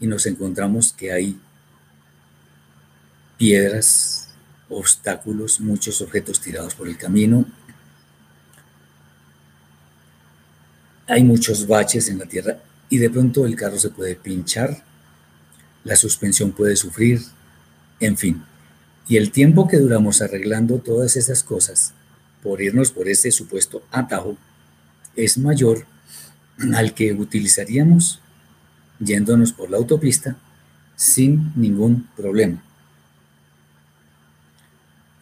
y nos encontramos que hay piedras, obstáculos, muchos objetos tirados por el camino. Hay muchos baches en la tierra y de pronto el carro se puede pinchar, la suspensión puede sufrir, en fin. Y el tiempo que duramos arreglando todas esas cosas por irnos por ese supuesto atajo es mayor al que utilizaríamos yéndonos por la autopista sin ningún problema.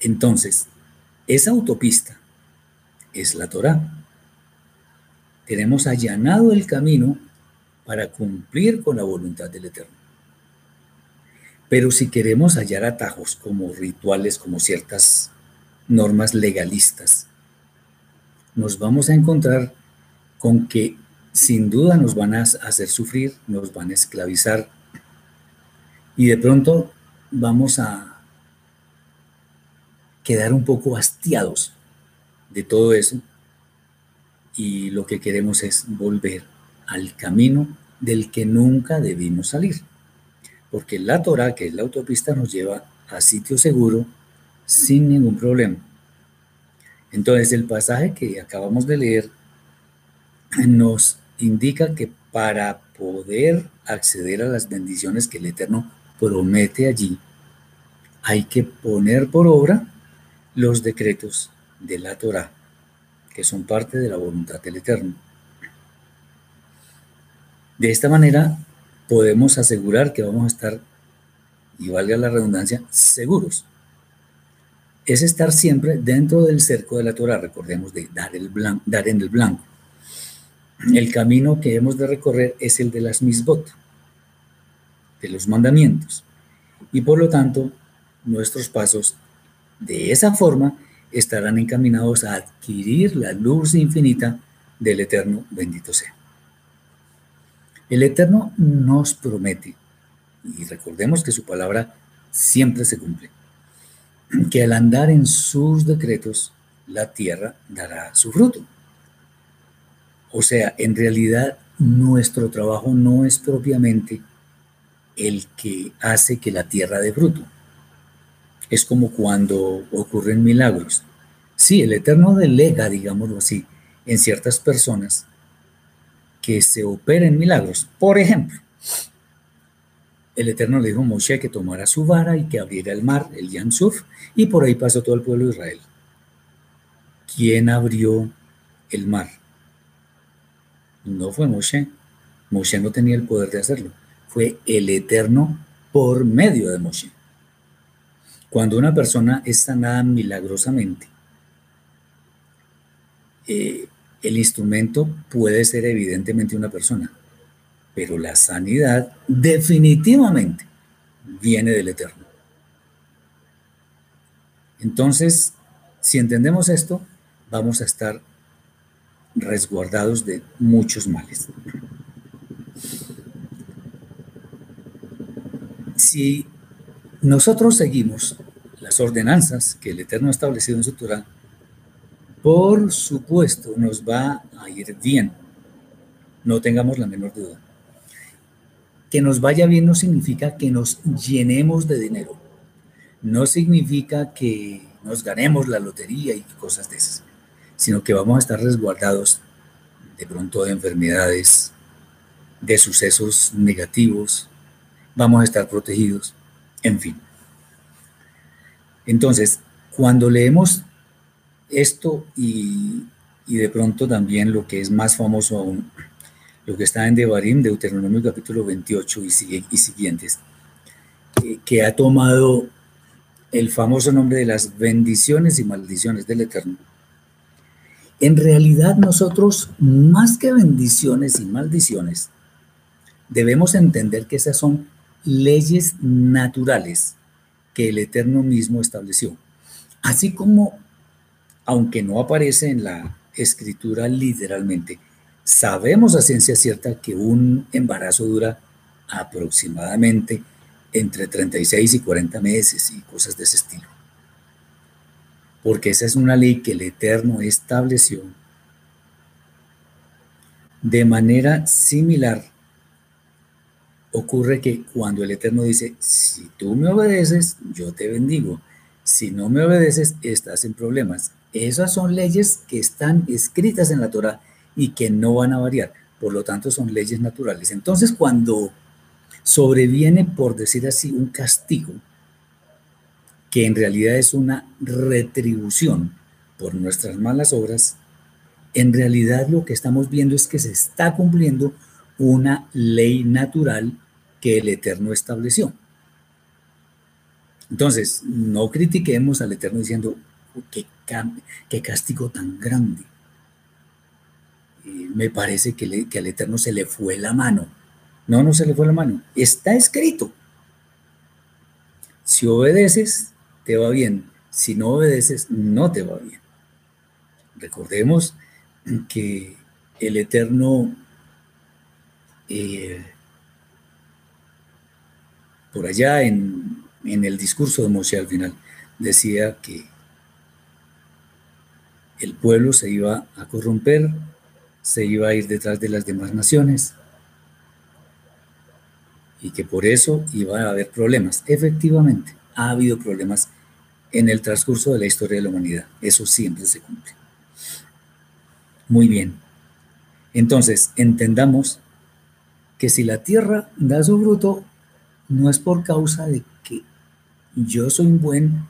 Entonces, esa autopista es la Torah. Tenemos allanado el camino para cumplir con la voluntad del Eterno. Pero si queremos hallar atajos como rituales, como ciertas normas legalistas, nos vamos a encontrar con que sin duda nos van a hacer sufrir, nos van a esclavizar. Y de pronto vamos a quedar un poco hastiados de todo eso. Y lo que queremos es volver al camino del que nunca debimos salir porque la Torah, que es la autopista, nos lleva a sitio seguro sin ningún problema. Entonces, el pasaje que acabamos de leer nos indica que para poder acceder a las bendiciones que el Eterno promete allí, hay que poner por obra los decretos de la Torah, que son parte de la voluntad del Eterno. De esta manera, podemos asegurar que vamos a estar, y valga la redundancia, seguros. Es estar siempre dentro del cerco de la Torah, recordemos de dar, el dar en el blanco. El camino que hemos de recorrer es el de las misbot, de los mandamientos. Y por lo tanto, nuestros pasos de esa forma estarán encaminados a adquirir la luz infinita del Eterno bendito sea. El Eterno nos promete, y recordemos que su palabra siempre se cumple, que al andar en sus decretos, la tierra dará su fruto. O sea, en realidad nuestro trabajo no es propiamente el que hace que la tierra dé fruto. Es como cuando ocurren milagros. Sí, el Eterno delega, digámoslo así, en ciertas personas que se operen milagros. Por ejemplo, el Eterno le dijo a Moshe que tomara su vara y que abriera el mar, el Yansuf, y por ahí pasó todo el pueblo de Israel. ¿Quién abrió el mar? No fue Moshe. Moshe no tenía el poder de hacerlo. Fue el Eterno por medio de Moshe. Cuando una persona es sanada milagrosamente, eh, el instrumento puede ser evidentemente una persona, pero la sanidad definitivamente viene del Eterno. Entonces, si entendemos esto, vamos a estar resguardados de muchos males. Si nosotros seguimos las ordenanzas que el Eterno ha establecido en su Torah, por supuesto nos va a ir bien. No tengamos la menor duda. Que nos vaya bien no significa que nos llenemos de dinero. No significa que nos ganemos la lotería y cosas de esas sino que vamos a estar resguardados de pronto de enfermedades, de sucesos negativos, vamos a estar protegidos, en fin. Entonces, cuando leemos esto y, de pronto también lo que es más famoso aún, lo que está en Devarim, Deuteronomio capítulo 28 y, y siguientes, que ha tomado el famoso nombre de las bendiciones y maldiciones del Eterno, en realidad nosotros, más que bendiciones y maldiciones, debemos entender que esas son leyes naturales que el Eterno mismo estableció. Así como, aunque no aparece en la escritura literalmente, sabemos a ciencia cierta que un embarazo dura aproximadamente entre 36 y 40 meses y cosas de ese estilo porque esa es una ley que el Eterno estableció. De manera similar, ocurre que cuando el Eterno dice, si tú me obedeces, yo te bendigo. Si no me obedeces, estás en problemas. Esas son leyes que están escritas en la Torah y que no van a variar. Por lo tanto, son leyes naturales. Entonces, cuando sobreviene, por decir así, un castigo, que en realidad es una retribución por nuestras malas obras, en realidad lo que estamos viendo es que se está cumpliendo una ley natural que el Eterno estableció. Entonces, no critiquemos al Eterno diciendo, qué, qué castigo tan grande. me parece que, al Eterno se le fue la mano. No, no se le fue la mano. Está escrito. Si obedeces, te va bien. Si no obedeces, no te va bien. Recordemos que el Eterno, eh, por allá en, en el discurso de Moshe al final, decía que el pueblo se iba a corromper, se iba a ir detrás de las demás naciones y que por eso iba a haber problemas. Efectivamente, ha habido problemas en el transcurso de la historia de la humanidad. Eso siempre se cumple. Muy bien. Entonces, entendamos que si la tierra da su fruto, no es por causa de que yo soy un buen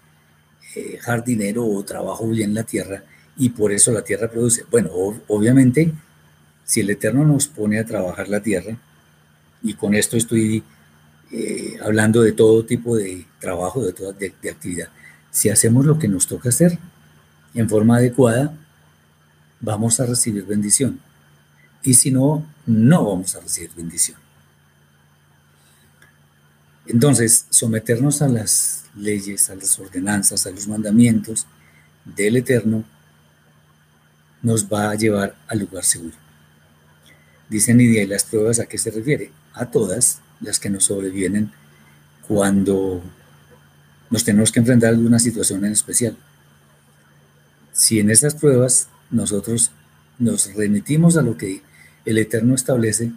eh, jardinero o trabajo bien la tierra y por eso la tierra produce. Bueno, obviamente, si el Eterno nos pone a trabajar la tierra, y con esto estoy eh, hablando de todo tipo de trabajo, de toda de actividad, si hacemos lo que nos toca hacer en forma adecuada, vamos a recibir bendición. Y si no, no vamos a recibir bendición. Entonces, someternos a las leyes, a las ordenanzas, a los mandamientos del Eterno, nos va a llevar al lugar seguro. Dice Nidia, ¿y las pruebas a qué se refiere? A todas las que nos sobrevienen cuando nos tenemos que enfrentar a alguna situación en especial. Si en estas pruebas nosotros nos remitimos a lo que el Eterno establece,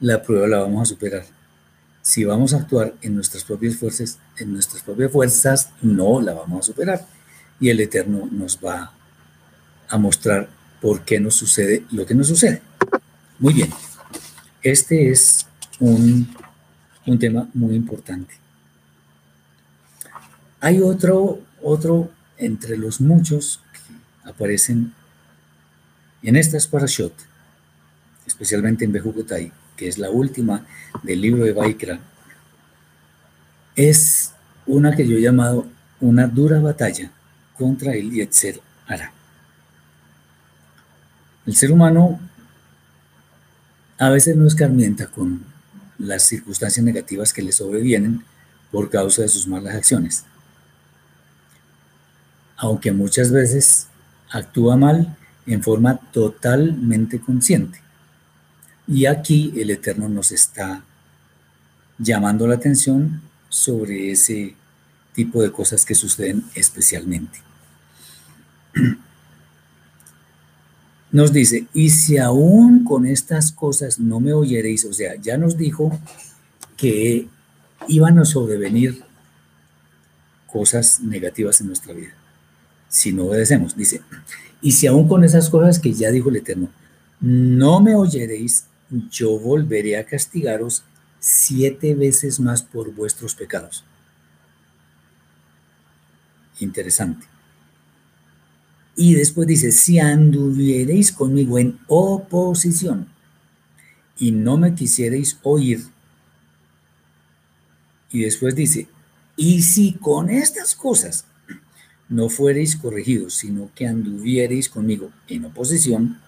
la prueba la vamos a superar. Si vamos a actuar en nuestras propias fuerzas, en nuestras propias fuerzas, no la vamos a superar. Y el Eterno nos va a mostrar por qué nos sucede lo que nos sucede. Muy bien, este es un, un tema muy importante. Hay otro, otro entre los muchos que aparecen en estas parashot, especialmente en Bejukotai, que es la última del libro de Baikra, es una que yo he llamado una dura batalla contra el Yetzer Ara. El ser humano a veces no escarmienta con las circunstancias negativas que le sobrevienen por causa de sus malas acciones. Aunque muchas veces actúa mal en forma totalmente consciente. Y aquí el Eterno nos está llamando la atención sobre ese tipo de cosas que suceden especialmente. (clears throat) Nos dice, y si aún con estas cosas no me oyereis, o sea, ya nos dijo que iban a sobrevenir cosas negativas en nuestra vida, si no obedecemos, dice, y si aún con esas cosas que ya dijo el Eterno, no me oyereis, yo volveré a castigaros siete veces más por vuestros pecados. Interesante. Y después dice, si anduviereis conmigo en oposición y no me quisierais oír. Y después dice, y si con estas cosas no fuereis corregidos, sino que anduviereis conmigo en oposición.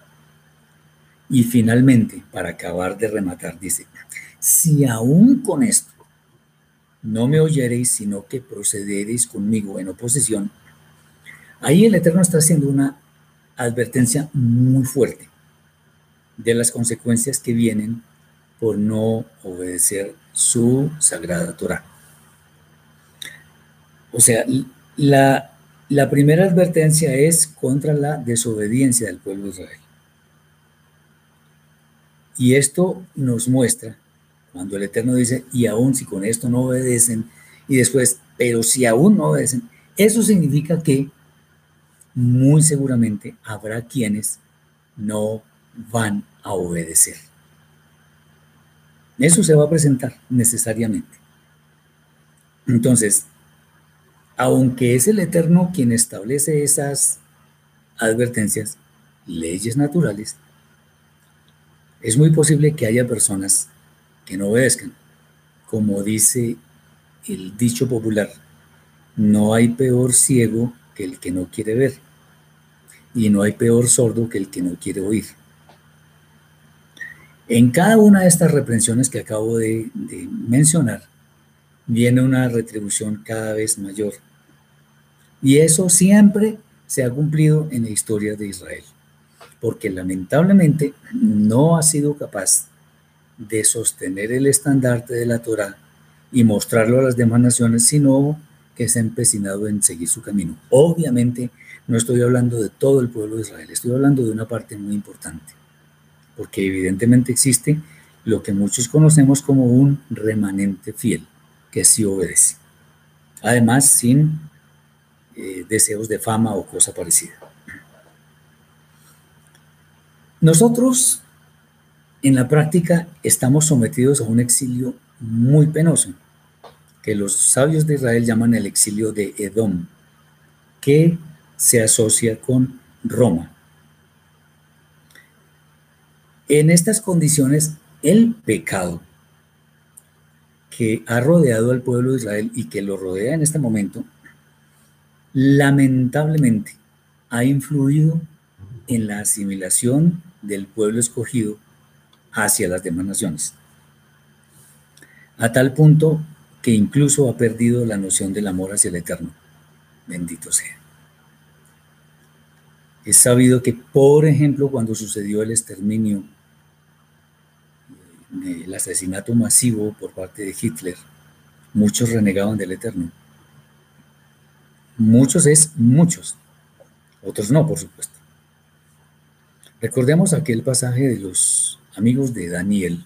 Y finalmente, para acabar de rematar, dice, si aún con esto no me oyereis, sino que procederéis conmigo en oposición, ahí el Eterno está haciendo una advertencia muy fuerte de las consecuencias que vienen por no obedecer su sagrada Torah. O sea, la la primera advertencia es contra la desobediencia del pueblo de Israel. Y esto nos muestra, cuando el Eterno dice, y aún si con esto no obedecen, y después, pero si aún no obedecen, eso significa que muy seguramente habrá quienes no van a obedecer. Eso se va a presentar necesariamente. Entonces, aunque es el Eterno quien establece esas advertencias, leyes naturales, es muy posible que haya personas que no obedezcan. Como dice el dicho popular, no hay peor ciego que el que no quiere ver, y no hay peor sordo que el que no quiere oír. En cada una de estas reprensiones que acabo de, mencionar, viene una retribución cada vez mayor. Y eso siempre se ha cumplido en la historia de Israel, porque lamentablemente no ha sido capaz de sostener el estandarte de la Torah y mostrarlo a las demás naciones, sino que se ha empecinado en seguir su camino. Obviamente no estoy hablando de todo el pueblo de Israel, estoy hablando de una parte muy importante, porque evidentemente existe lo que muchos conocemos como un remanente fiel que sí obedece. Además, sin eh, deseos de fama o cosa parecida. Nosotros en la práctica estamos sometidos a un exilio muy penoso, que los sabios de Israel llaman el exilio de Edom, que se asocia con Roma. En estas condiciones, el pecado que ha rodeado al pueblo de Israel y que lo rodea en este momento, lamentablemente ha influido en la asimilación del pueblo escogido hacia las demás naciones, a tal punto que incluso ha perdido la noción del amor hacia el Eterno. Bendito sea. Es sabido que, por ejemplo, cuando sucedió el exterminio el asesinato masivo por parte de Hitler, muchos renegaban del Eterno. Muchos es muchos, otros no, por supuesto. Recordemos aquel pasaje de los amigos de Daniel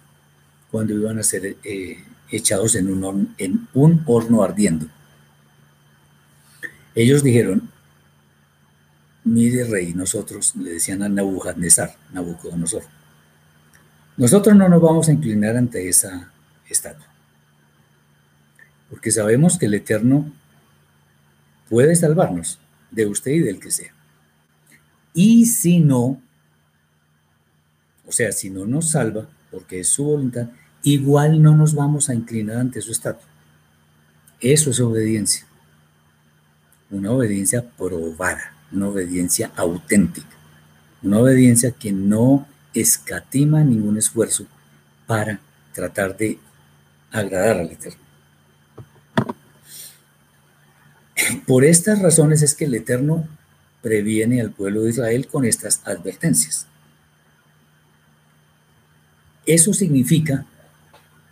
cuando iban a ser eh, echados en un, en un horno ardiendo. Ellos dijeron, mire rey, nosotros le decían a Nabucodonosor, Nabucodonosor, nosotros no nos vamos a inclinar ante esa estatua, porque sabemos que el Eterno puede salvarnos de usted y del que sea. Y si no, o sea, si no nos salva, porque es su voluntad, igual no nos vamos a inclinar ante su estatua. Eso es obediencia. Una obediencia probada, una obediencia auténtica, una obediencia que no escatima ningún esfuerzo para tratar de agradar al Eterno. Por estas razones es que el Eterno previene al pueblo de Israel con estas advertencias. Eso significa,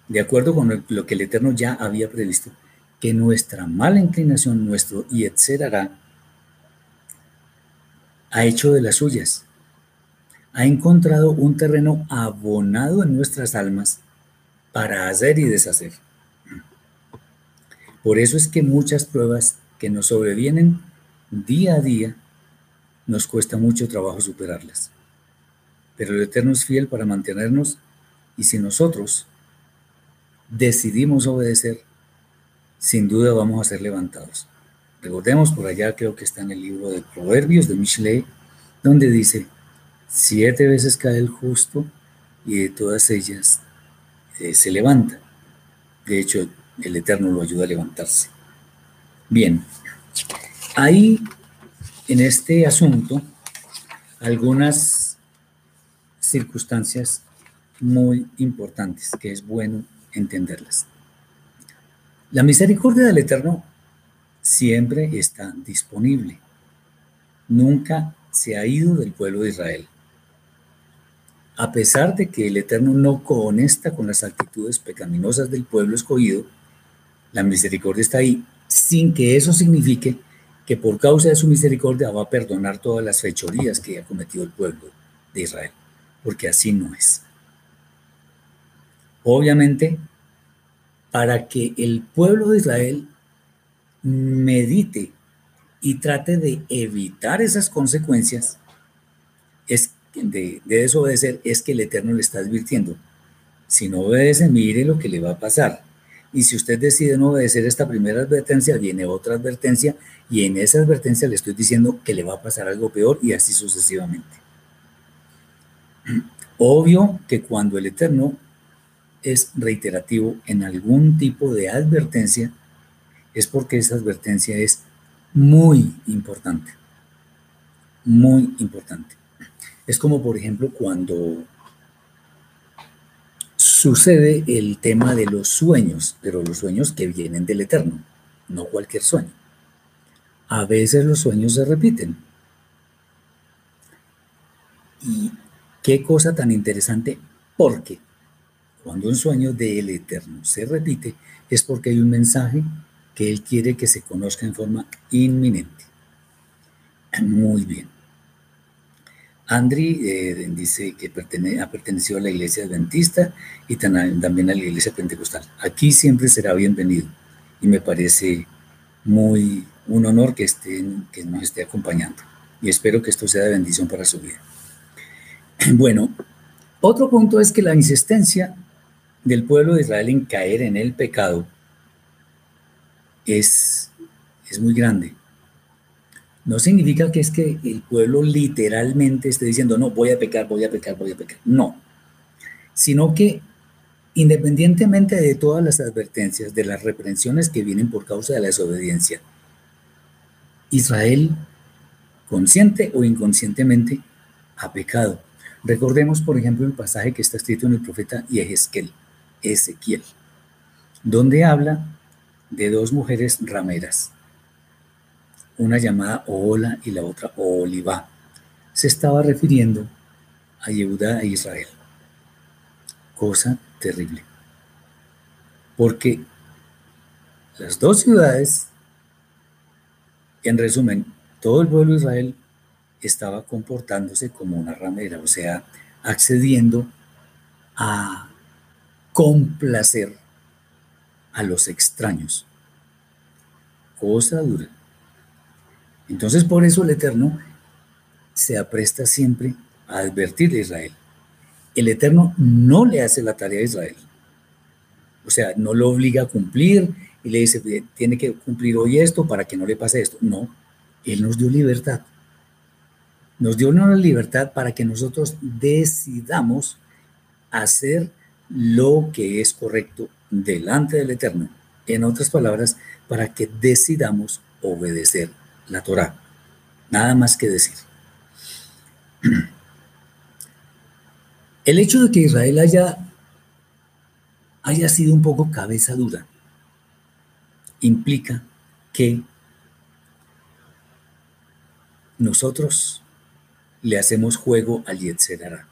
de acuerdo con lo que el Eterno ya había previsto, que nuestra mala inclinación, nuestro y etcétera, ha hecho de las suyas, ha encontrado un terreno abonado en nuestras almas para hacer y deshacer. Por eso es que muchas pruebas que nos sobrevienen día a día, nos cuesta mucho trabajo superarlas. Pero el Eterno es fiel para mantenernos y si nosotros decidimos obedecer, sin duda vamos a ser levantados. Recordemos por allá, creo que está en el libro de Proverbios de Michelet, donde dice, siete veces cae el justo y de todas ellas eh, se levanta. De hecho, el Eterno lo ayuda a levantarse. Bien, hay en este asunto algunas circunstancias muy importantes que es bueno entenderlas. La misericordia del Eterno siempre está disponible. Nunca se ha ido del pueblo de Israel. A pesar de que el Eterno no conecta con las actitudes pecaminosas del pueblo escogido, la misericordia está ahí sin que eso signifique que por causa de su misericordia va a perdonar todas las fechorías que ha cometido el pueblo de Israel, porque así no es. Obviamente, para que el pueblo de Israel medite y trate de evitar esas consecuencias es de, de desobedecer, es que el Eterno le está advirtiendo. Si no obedece, mire lo que le va a pasar. Y si usted decide no obedecer esta primera advertencia, viene otra advertencia y en esa advertencia le estoy diciendo que le va a pasar algo peor y así sucesivamente. (clears throat) Obvio que cuando el Eterno es reiterativo en algún tipo de advertencia, es porque esa advertencia es muy importante. Muy importante. Es como, por ejemplo, cuando sucede el tema de los sueños, pero los sueños que vienen del Eterno, no cualquier sueño. A veces los sueños se repiten. Y qué cosa tan interesante, porque cuando un sueño del Eterno se repite, es porque hay un mensaje que Él quiere que se conozca en forma inminente. Muy bien. Andri eh, dice que ha pertenecido a la iglesia adventista y también a la iglesia pentecostal. Aquí siempre será bienvenido y me parece muy un honor que, que nos esté acompañando y espero que esto sea de bendición para su vida. (clears throat) Bueno, otro punto es que la insistencia del pueblo de Israel en caer en el pecado es, es muy grande no significa que es que el pueblo literalmente esté diciendo, no, voy a pecar, voy a pecar, voy a pecar. No, sino que independientemente de todas las advertencias, de las reprensiones que vienen por causa de la desobediencia, Israel, consciente o inconscientemente, ha pecado. Recordemos, por ejemplo, el pasaje que está escrito en el profeta Ezequiel, Ezequiel, donde habla de dos mujeres rameras una llamada Ola y la otra Oliva. Se estaba refiriendo a Yehuda e Israel. Cosa terrible. Porque las dos ciudades, en resumen, todo el pueblo de Israel estaba comportándose como una ramera, o sea, accediendo a complacer a los extraños. Cosa dura. Entonces por eso el Eterno se apresta siempre a advertir a Israel. El Eterno no le hace la tarea a Israel. O sea, no lo obliga a cumplir y le dice, tiene que cumplir hoy esto para que no le pase esto. No, Él nos dio libertad. Nos dio una libertad para que nosotros decidamos hacer lo que es correcto delante del Eterno. En otras palabras, para que decidamos obedecer la Torah. Nada más que decir. (clears throat) El hecho de que Israel haya, haya sido un poco cabeza dura implica que nosotros le hacemos juego al Yetzerara.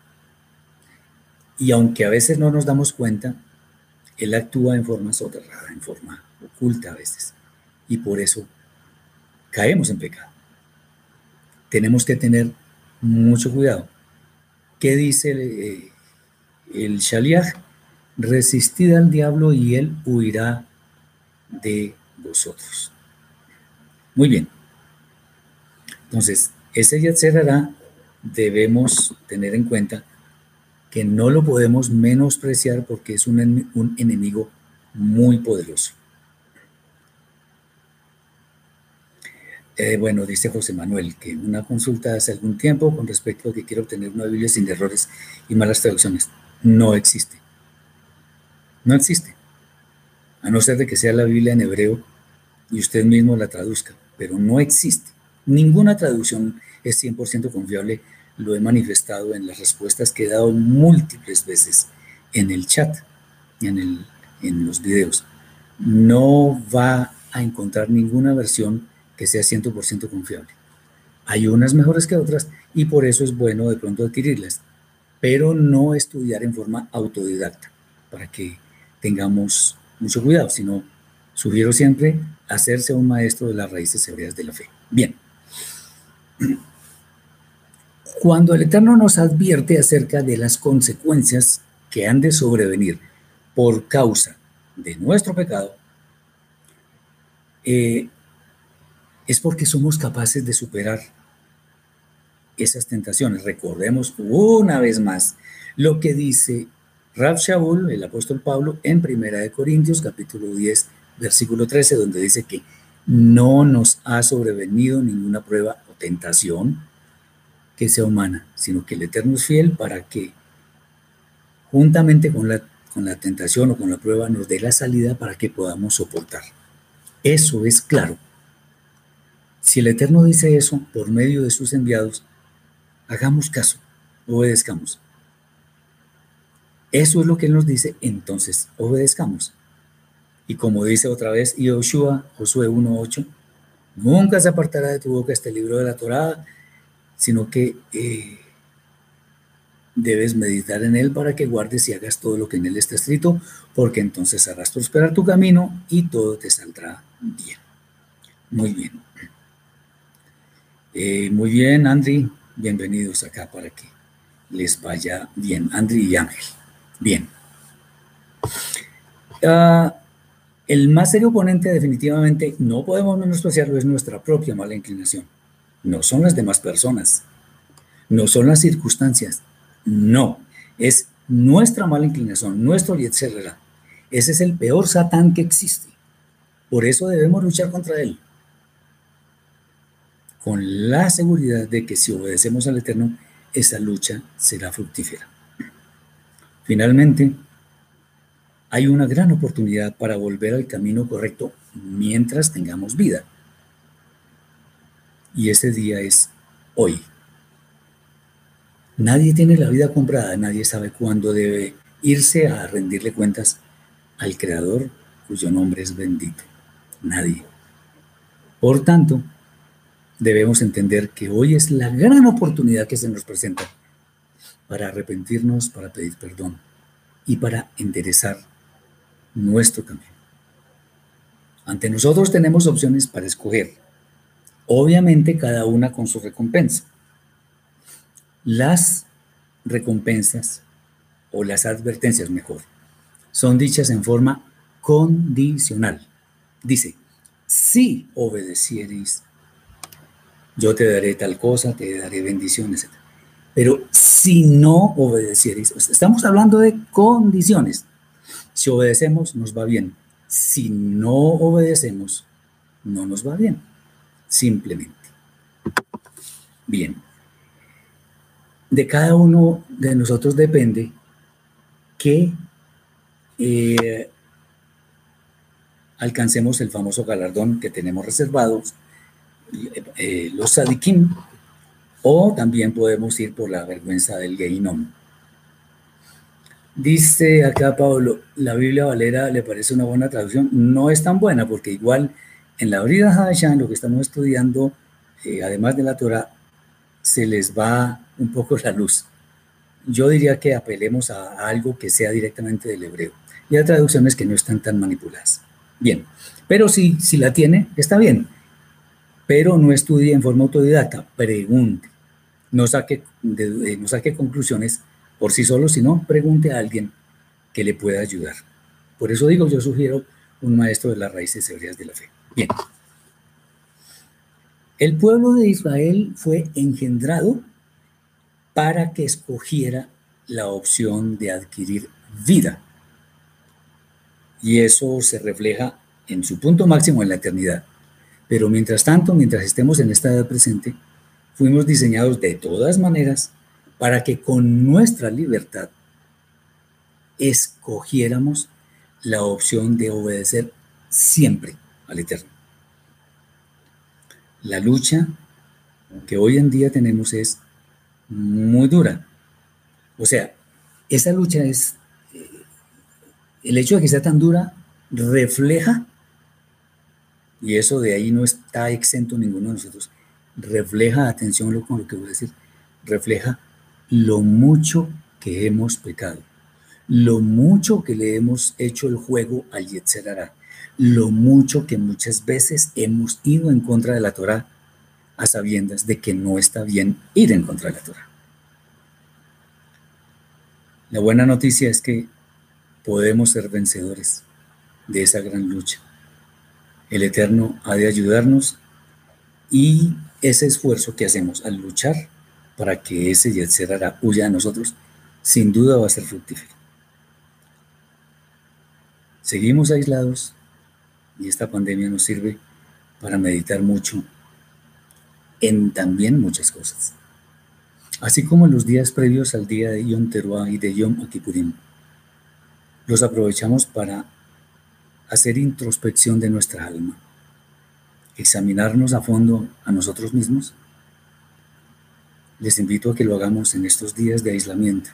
Y aunque a veces no nos damos cuenta, él actúa en forma soterrada, en forma oculta a veces. Y por eso caemos en pecado. Tenemos que tener mucho cuidado. ¿Qué dice el, eh, el Shaliach? Resistid al diablo y él huirá de vosotros. Muy bien. Entonces, ese Yetzerara debemos tener en cuenta que no lo podemos menospreciar porque es un, enemigo muy poderoso. Eh, bueno, dice José Manuel que una consulta hace algún tiempo con respecto a que quiero obtener una Biblia sin errores y malas traducciones. No existe. No existe. A no ser de que sea la Biblia en hebreo y usted mismo la traduzca, pero no existe. Ninguna traducción es 100% confiable. Lo he manifestado en las respuestas que he dado múltiples veces en el chat, en, el, en los videos. No va a encontrar ninguna versión que sea 100% confiable. Hay unas mejores que otras y por eso es bueno de pronto adquirirlas, pero no estudiar en forma autodidacta para que tengamos mucho cuidado, sino sugiero siempre hacerse un maestro de las raíces hebreas de la fe. Bien. Cuando el Eterno nos advierte acerca de las consecuencias que han de sobrevenir por causa de nuestro pecado, eh, es porque somos capaces de superar esas tentaciones. Recordemos una vez más lo que dice Rab Shaul, el apóstol Pablo, en Primera de Corintios, capítulo 10, versículo 13, donde dice que no nos ha sobrevenido ninguna prueba o tentación que sea humana, sino que el Eterno es fiel para que juntamente con la, con la tentación o con la prueba nos dé la salida para que podamos soportar. Eso es claro. Si el Eterno dice eso por medio de sus enviados, hagamos caso, obedezcamos. Eso es lo que Él nos dice, entonces obedezcamos. Y como dice otra vez Yoshua, Josué 1.8, nunca se apartará de tu boca este libro de la Torá, sino que eh, debes meditar en él para que guardes y hagas todo lo que en él está escrito, porque entonces harás prosperar tu camino y todo te saldrá bien. Muy bien. Eh, muy bien, Andri, bienvenidos acá para que les vaya bien. Andri y Ángel. Bien. Ah, el más serio oponente definitivamente no podemos menospreciarlo es nuestra propia mala inclinación. No son las demás personas, no son las circunstancias, no, es nuestra mala inclinación, nuestro Yetzerra. Ese es el peor Satán que existe. Por eso debemos luchar contra él con la seguridad de que si obedecemos al Eterno, esa lucha será fructífera. Finalmente, hay una gran oportunidad para volver al camino correcto mientras tengamos vida. Y ese día es hoy. Nadie tiene la vida comprada, nadie sabe cuándo debe irse a rendirle cuentas al Creador cuyo nombre es bendito. Nadie. Por tanto, debemos entender que hoy es la gran oportunidad que se nos presenta para arrepentirnos, para pedir perdón y para enderezar nuestro camino. Ante nosotros tenemos opciones para escoger, obviamente cada una con su recompensa. Las recompensas o las advertencias mejor son dichas en forma condicional. Dice, si obedeciereis, yo te daré tal cosa, te daré bendiciones, etc. Pero si no obedeciereis, estamos hablando de condiciones. Si obedecemos, nos va bien. Si no obedecemos, no nos va bien. Simplemente. Bien. De cada uno de nosotros depende que eh, alcancemos el famoso galardón que tenemos reservados, eh, los sadikim, o también podemos ir por la vergüenza del geinom. Dice acá Pablo, la Biblia Valera le parece una buena traducción. No es tan buena porque igual en la Brida Hadashan, lo que estamos estudiando, eh, además de la Torah, se les va un poco la luz. Yo diría que apelemos a algo que sea directamente del hebreo. Y hay traducciones que no están tan manipuladas. Bien, pero si, si la tiene, está bien. Pero no estudie en forma autodidacta, pregunte. No saque, eh, no saque conclusiones por sí solo, sino pregunte a alguien que le pueda ayudar. Por eso digo, yo sugiero un maestro de las raíces hebreas de la fe. Bien. El pueblo de Israel fue engendrado para que escogiera la opción de adquirir vida. Y eso se refleja en su punto máximo en la eternidad. Pero mientras tanto, mientras estemos en esta edad presente, fuimos diseñados de todas maneras para que con nuestra libertad escogiéramos la opción de obedecer siempre al Eterno. La lucha que hoy en día tenemos es muy dura. O sea, esa lucha es, eh, el hecho de que sea tan dura refleja, y eso de ahí no está exento ninguno de nosotros, refleja, atención con lo que voy a decir, refleja lo mucho que hemos pecado, lo mucho que le hemos hecho el juego al Yetzerara, lo mucho que muchas veces hemos ido en contra de la Torah a sabiendas de que no está bien ir en contra de la Torah. La buena noticia es que podemos ser vencedores de esa gran lucha. El Eterno ha de ayudarnos y ese esfuerzo que hacemos al luchar para que ese Yetzerara huya a nosotros, sin duda va a ser fructífero. Seguimos aislados y esta pandemia nos sirve para meditar mucho en también muchas cosas. Así como en los días previos al día de Yom Teruah y de Yom Kippurim, los aprovechamos para hacer introspección de nuestra alma, examinarnos a fondo a nosotros mismos. Les invito a que lo hagamos en estos días de aislamiento,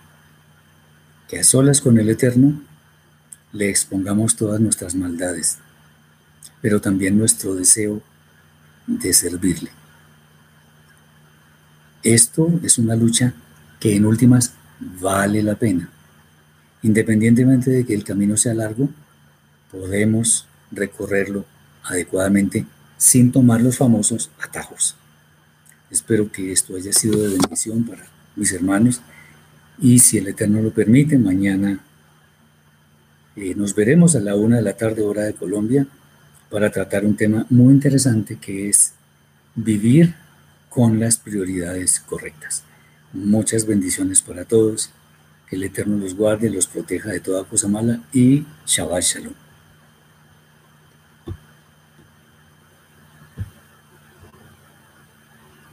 que a solas con el Eterno le expongamos todas nuestras maldades, pero también nuestro deseo de servirle. Esto es una lucha que en últimas vale la pena. Independientemente de que el camino sea largo, podemos recorrerlo adecuadamente sin tomar los famosos atajos. Espero que esto haya sido de bendición para mis hermanos y si el Eterno lo permite, mañana eh, nos veremos a la una de la tarde hora de Colombia para tratar un tema muy interesante que es vivir con las prioridades correctas. Muchas bendiciones para todos. Que el Eterno los guarde, los proteja de toda cosa mala y Shabbat Shalom.